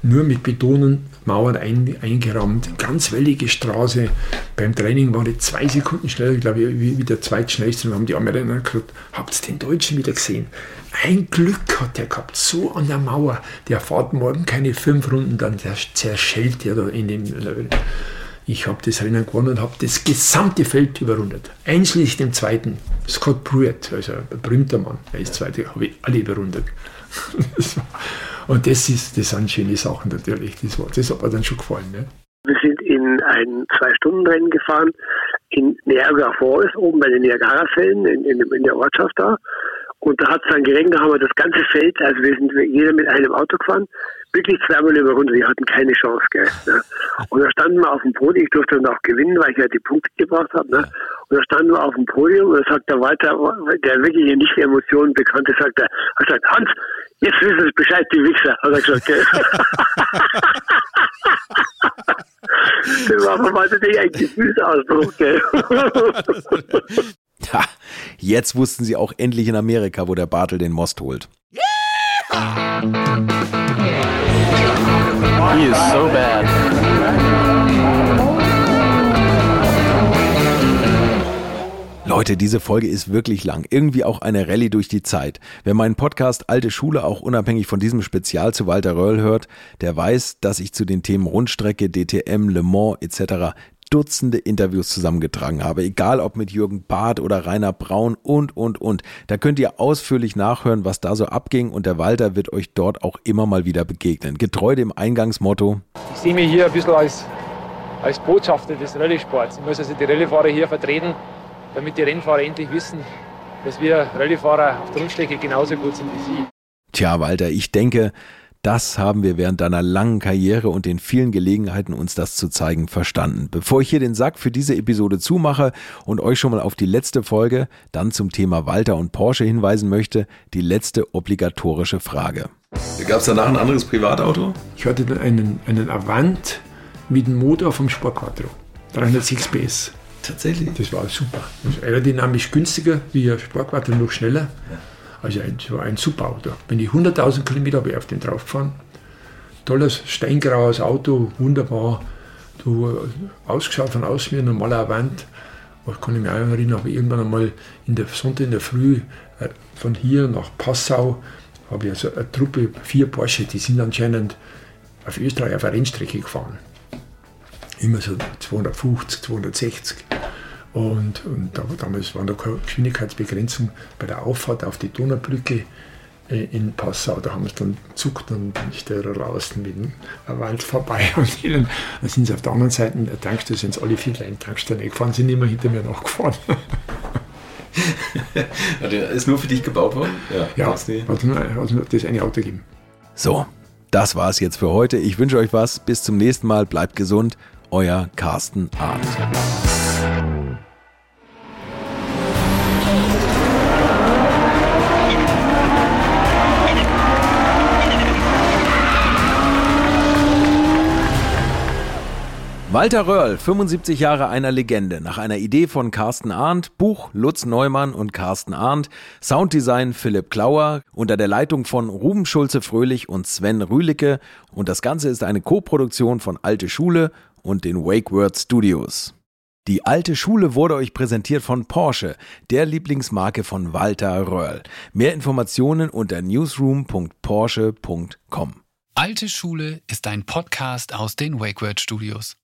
nur mit Betonen, Mauern ein, eingerahmt, ganz wellige Straße. Beim Training war ich zwei Sekunden schneller, glaube ich, wie, wie der zweitschnellste. Und haben die Amerikaner gesagt, habt ihr den Deutschen wieder gesehen? Ein Glück hat der gehabt, so an der Mauer. Der fährt morgen keine fünf Runden, dann zerschellt er da in den Level. Ich habe das Rennen gewonnen und habe das gesamte Feld überrundet. Einschließlich dem zweiten, Scott Pruitt, also ein berühmter Mann, er ist zweite, habe ich alle überrundet. <laughs> Und das, ist, das sind schöne Sachen natürlich. Das, war, das hat mir dann schon gefallen. Ne? Wir sind in ein Zwei-Stunden-Rennen gefahren in Niagara Falls, oben bei den Niagara-Fällen, in, in, in, der Ortschaft da. Und da hat es dann geregnet, da haben wir das ganze Feld, also wir sind jeder mit einem Auto gefahren, wirklich zweimal überrundet. Wir hatten keine Chance, gell. Ne? Und da standen wir auf dem Podium, ich durfte dann auch gewinnen, weil ich ja die Punkte gebracht habe. Ne? Und da standen wir auf dem Podium und da sagt der Walter, der wirklich nicht für Emotionen bekannt ist, sagt er, er sagt, Hans, jetzt wissen Sie Bescheid, die Wichser, hat er gesagt, gell. <laughs> das war von Walter nicht ein Gefühlsausbruch, gell. Ja, jetzt wussten sie auch endlich in Amerika, wo der Bartel den Most holt. He is so bad. Leute, diese Folge ist wirklich lang. Irgendwie auch eine Rallye durch die Zeit. Wer meinen Podcast Alte Schule auch unabhängig von diesem Spezial zu Walter Röll hört, der weiß, dass ich zu den Themen Rundstrecke, DTM, Le Mans etc. Dutzende Interviews zusammengetragen habe, egal ob mit Jürgen Barth oder Rainer Braun und, und, und. Da könnt ihr ausführlich nachhören, was da so abging und der Walter wird euch dort auch immer mal wieder begegnen. Getreu dem Eingangsmotto. Ich sehe mich hier ein bisschen als, als Botschafter des Rallye-Sports. Ich muss also die Rallyefahrer hier vertreten, damit die Rennfahrer endlich wissen, dass wir Rallyefahrer auf der Rundstrecke genauso gut sind wie sie. Tja, Walter, ich denke, das haben wir während deiner langen Karriere und den vielen Gelegenheiten, uns das zu zeigen, verstanden. Bevor ich hier den Sack für diese Episode zumache und euch schon mal auf die letzte Folge, dann zum Thema Walter und Porsche hinweisen möchte, die letzte obligatorische Frage. Gab es danach ein anderes Privatauto? Ich hatte einen, einen Avant mit dem Motor vom Sportquattro. 306 PS. Tatsächlich? Das war super. Das war aerodynamisch günstiger, wie ein Sportquattro, noch schneller. Ja. Also ein, so ein super Auto. Bin ich 100.000 Kilometer habe ich auf den drauf gefahren. Tolles steingraues Auto, wunderbar. Du äh, ausgeschaut von außen wie ein normaler Wand. Ich kann mich auch erinnern, habe ich irgendwann einmal in der Sonntag in der Früh äh, von hier nach Passau habe ich also eine Truppe, vier Porsche, die sind anscheinend auf Österreich auf eine Rennstrecke gefahren. Immer so 250, 260. Und, und damals war noch keine Geschwindigkeitsbegrenzung bei der Auffahrt auf die Donaubrücke äh, in Passau. Da haben wir es dann zuckt und bin ich da raus mit dem Wald vorbei. <laughs> Und dann, dann sind sie auf der anderen Seite der Tankstelle, sind sie alle vier kleinen Tankstellen gefahren, sind immer hinter mir nachgefahren. <laughs> der ist nur für dich gebaut worden? Ja, ja hat nur, hat nur das eine Auto gegeben. So, das war es jetzt für heute. Ich wünsche euch was. Bis zum nächsten Mal. Bleibt gesund euer Carsten Arndt. Walter Röhrl, 75 Jahre einer Legende, nach einer Idee von Carsten Arndt, Buch Lutz Neumann und Carsten Arndt, Sounddesign Philipp Klauer, unter der Leitung von Ruben Schulze Fröhlich und Sven Rühlicke und das Ganze ist eine Koproduktion von Alte Schule und den Wake Word Studios. Die alte Schule wurde euch präsentiert von Porsche, der Lieblingsmarke von Walter Röhrl. Mehr Informationen unter newsroom.porsche.com. Alte Schule ist ein Podcast aus den WakeWord Studios.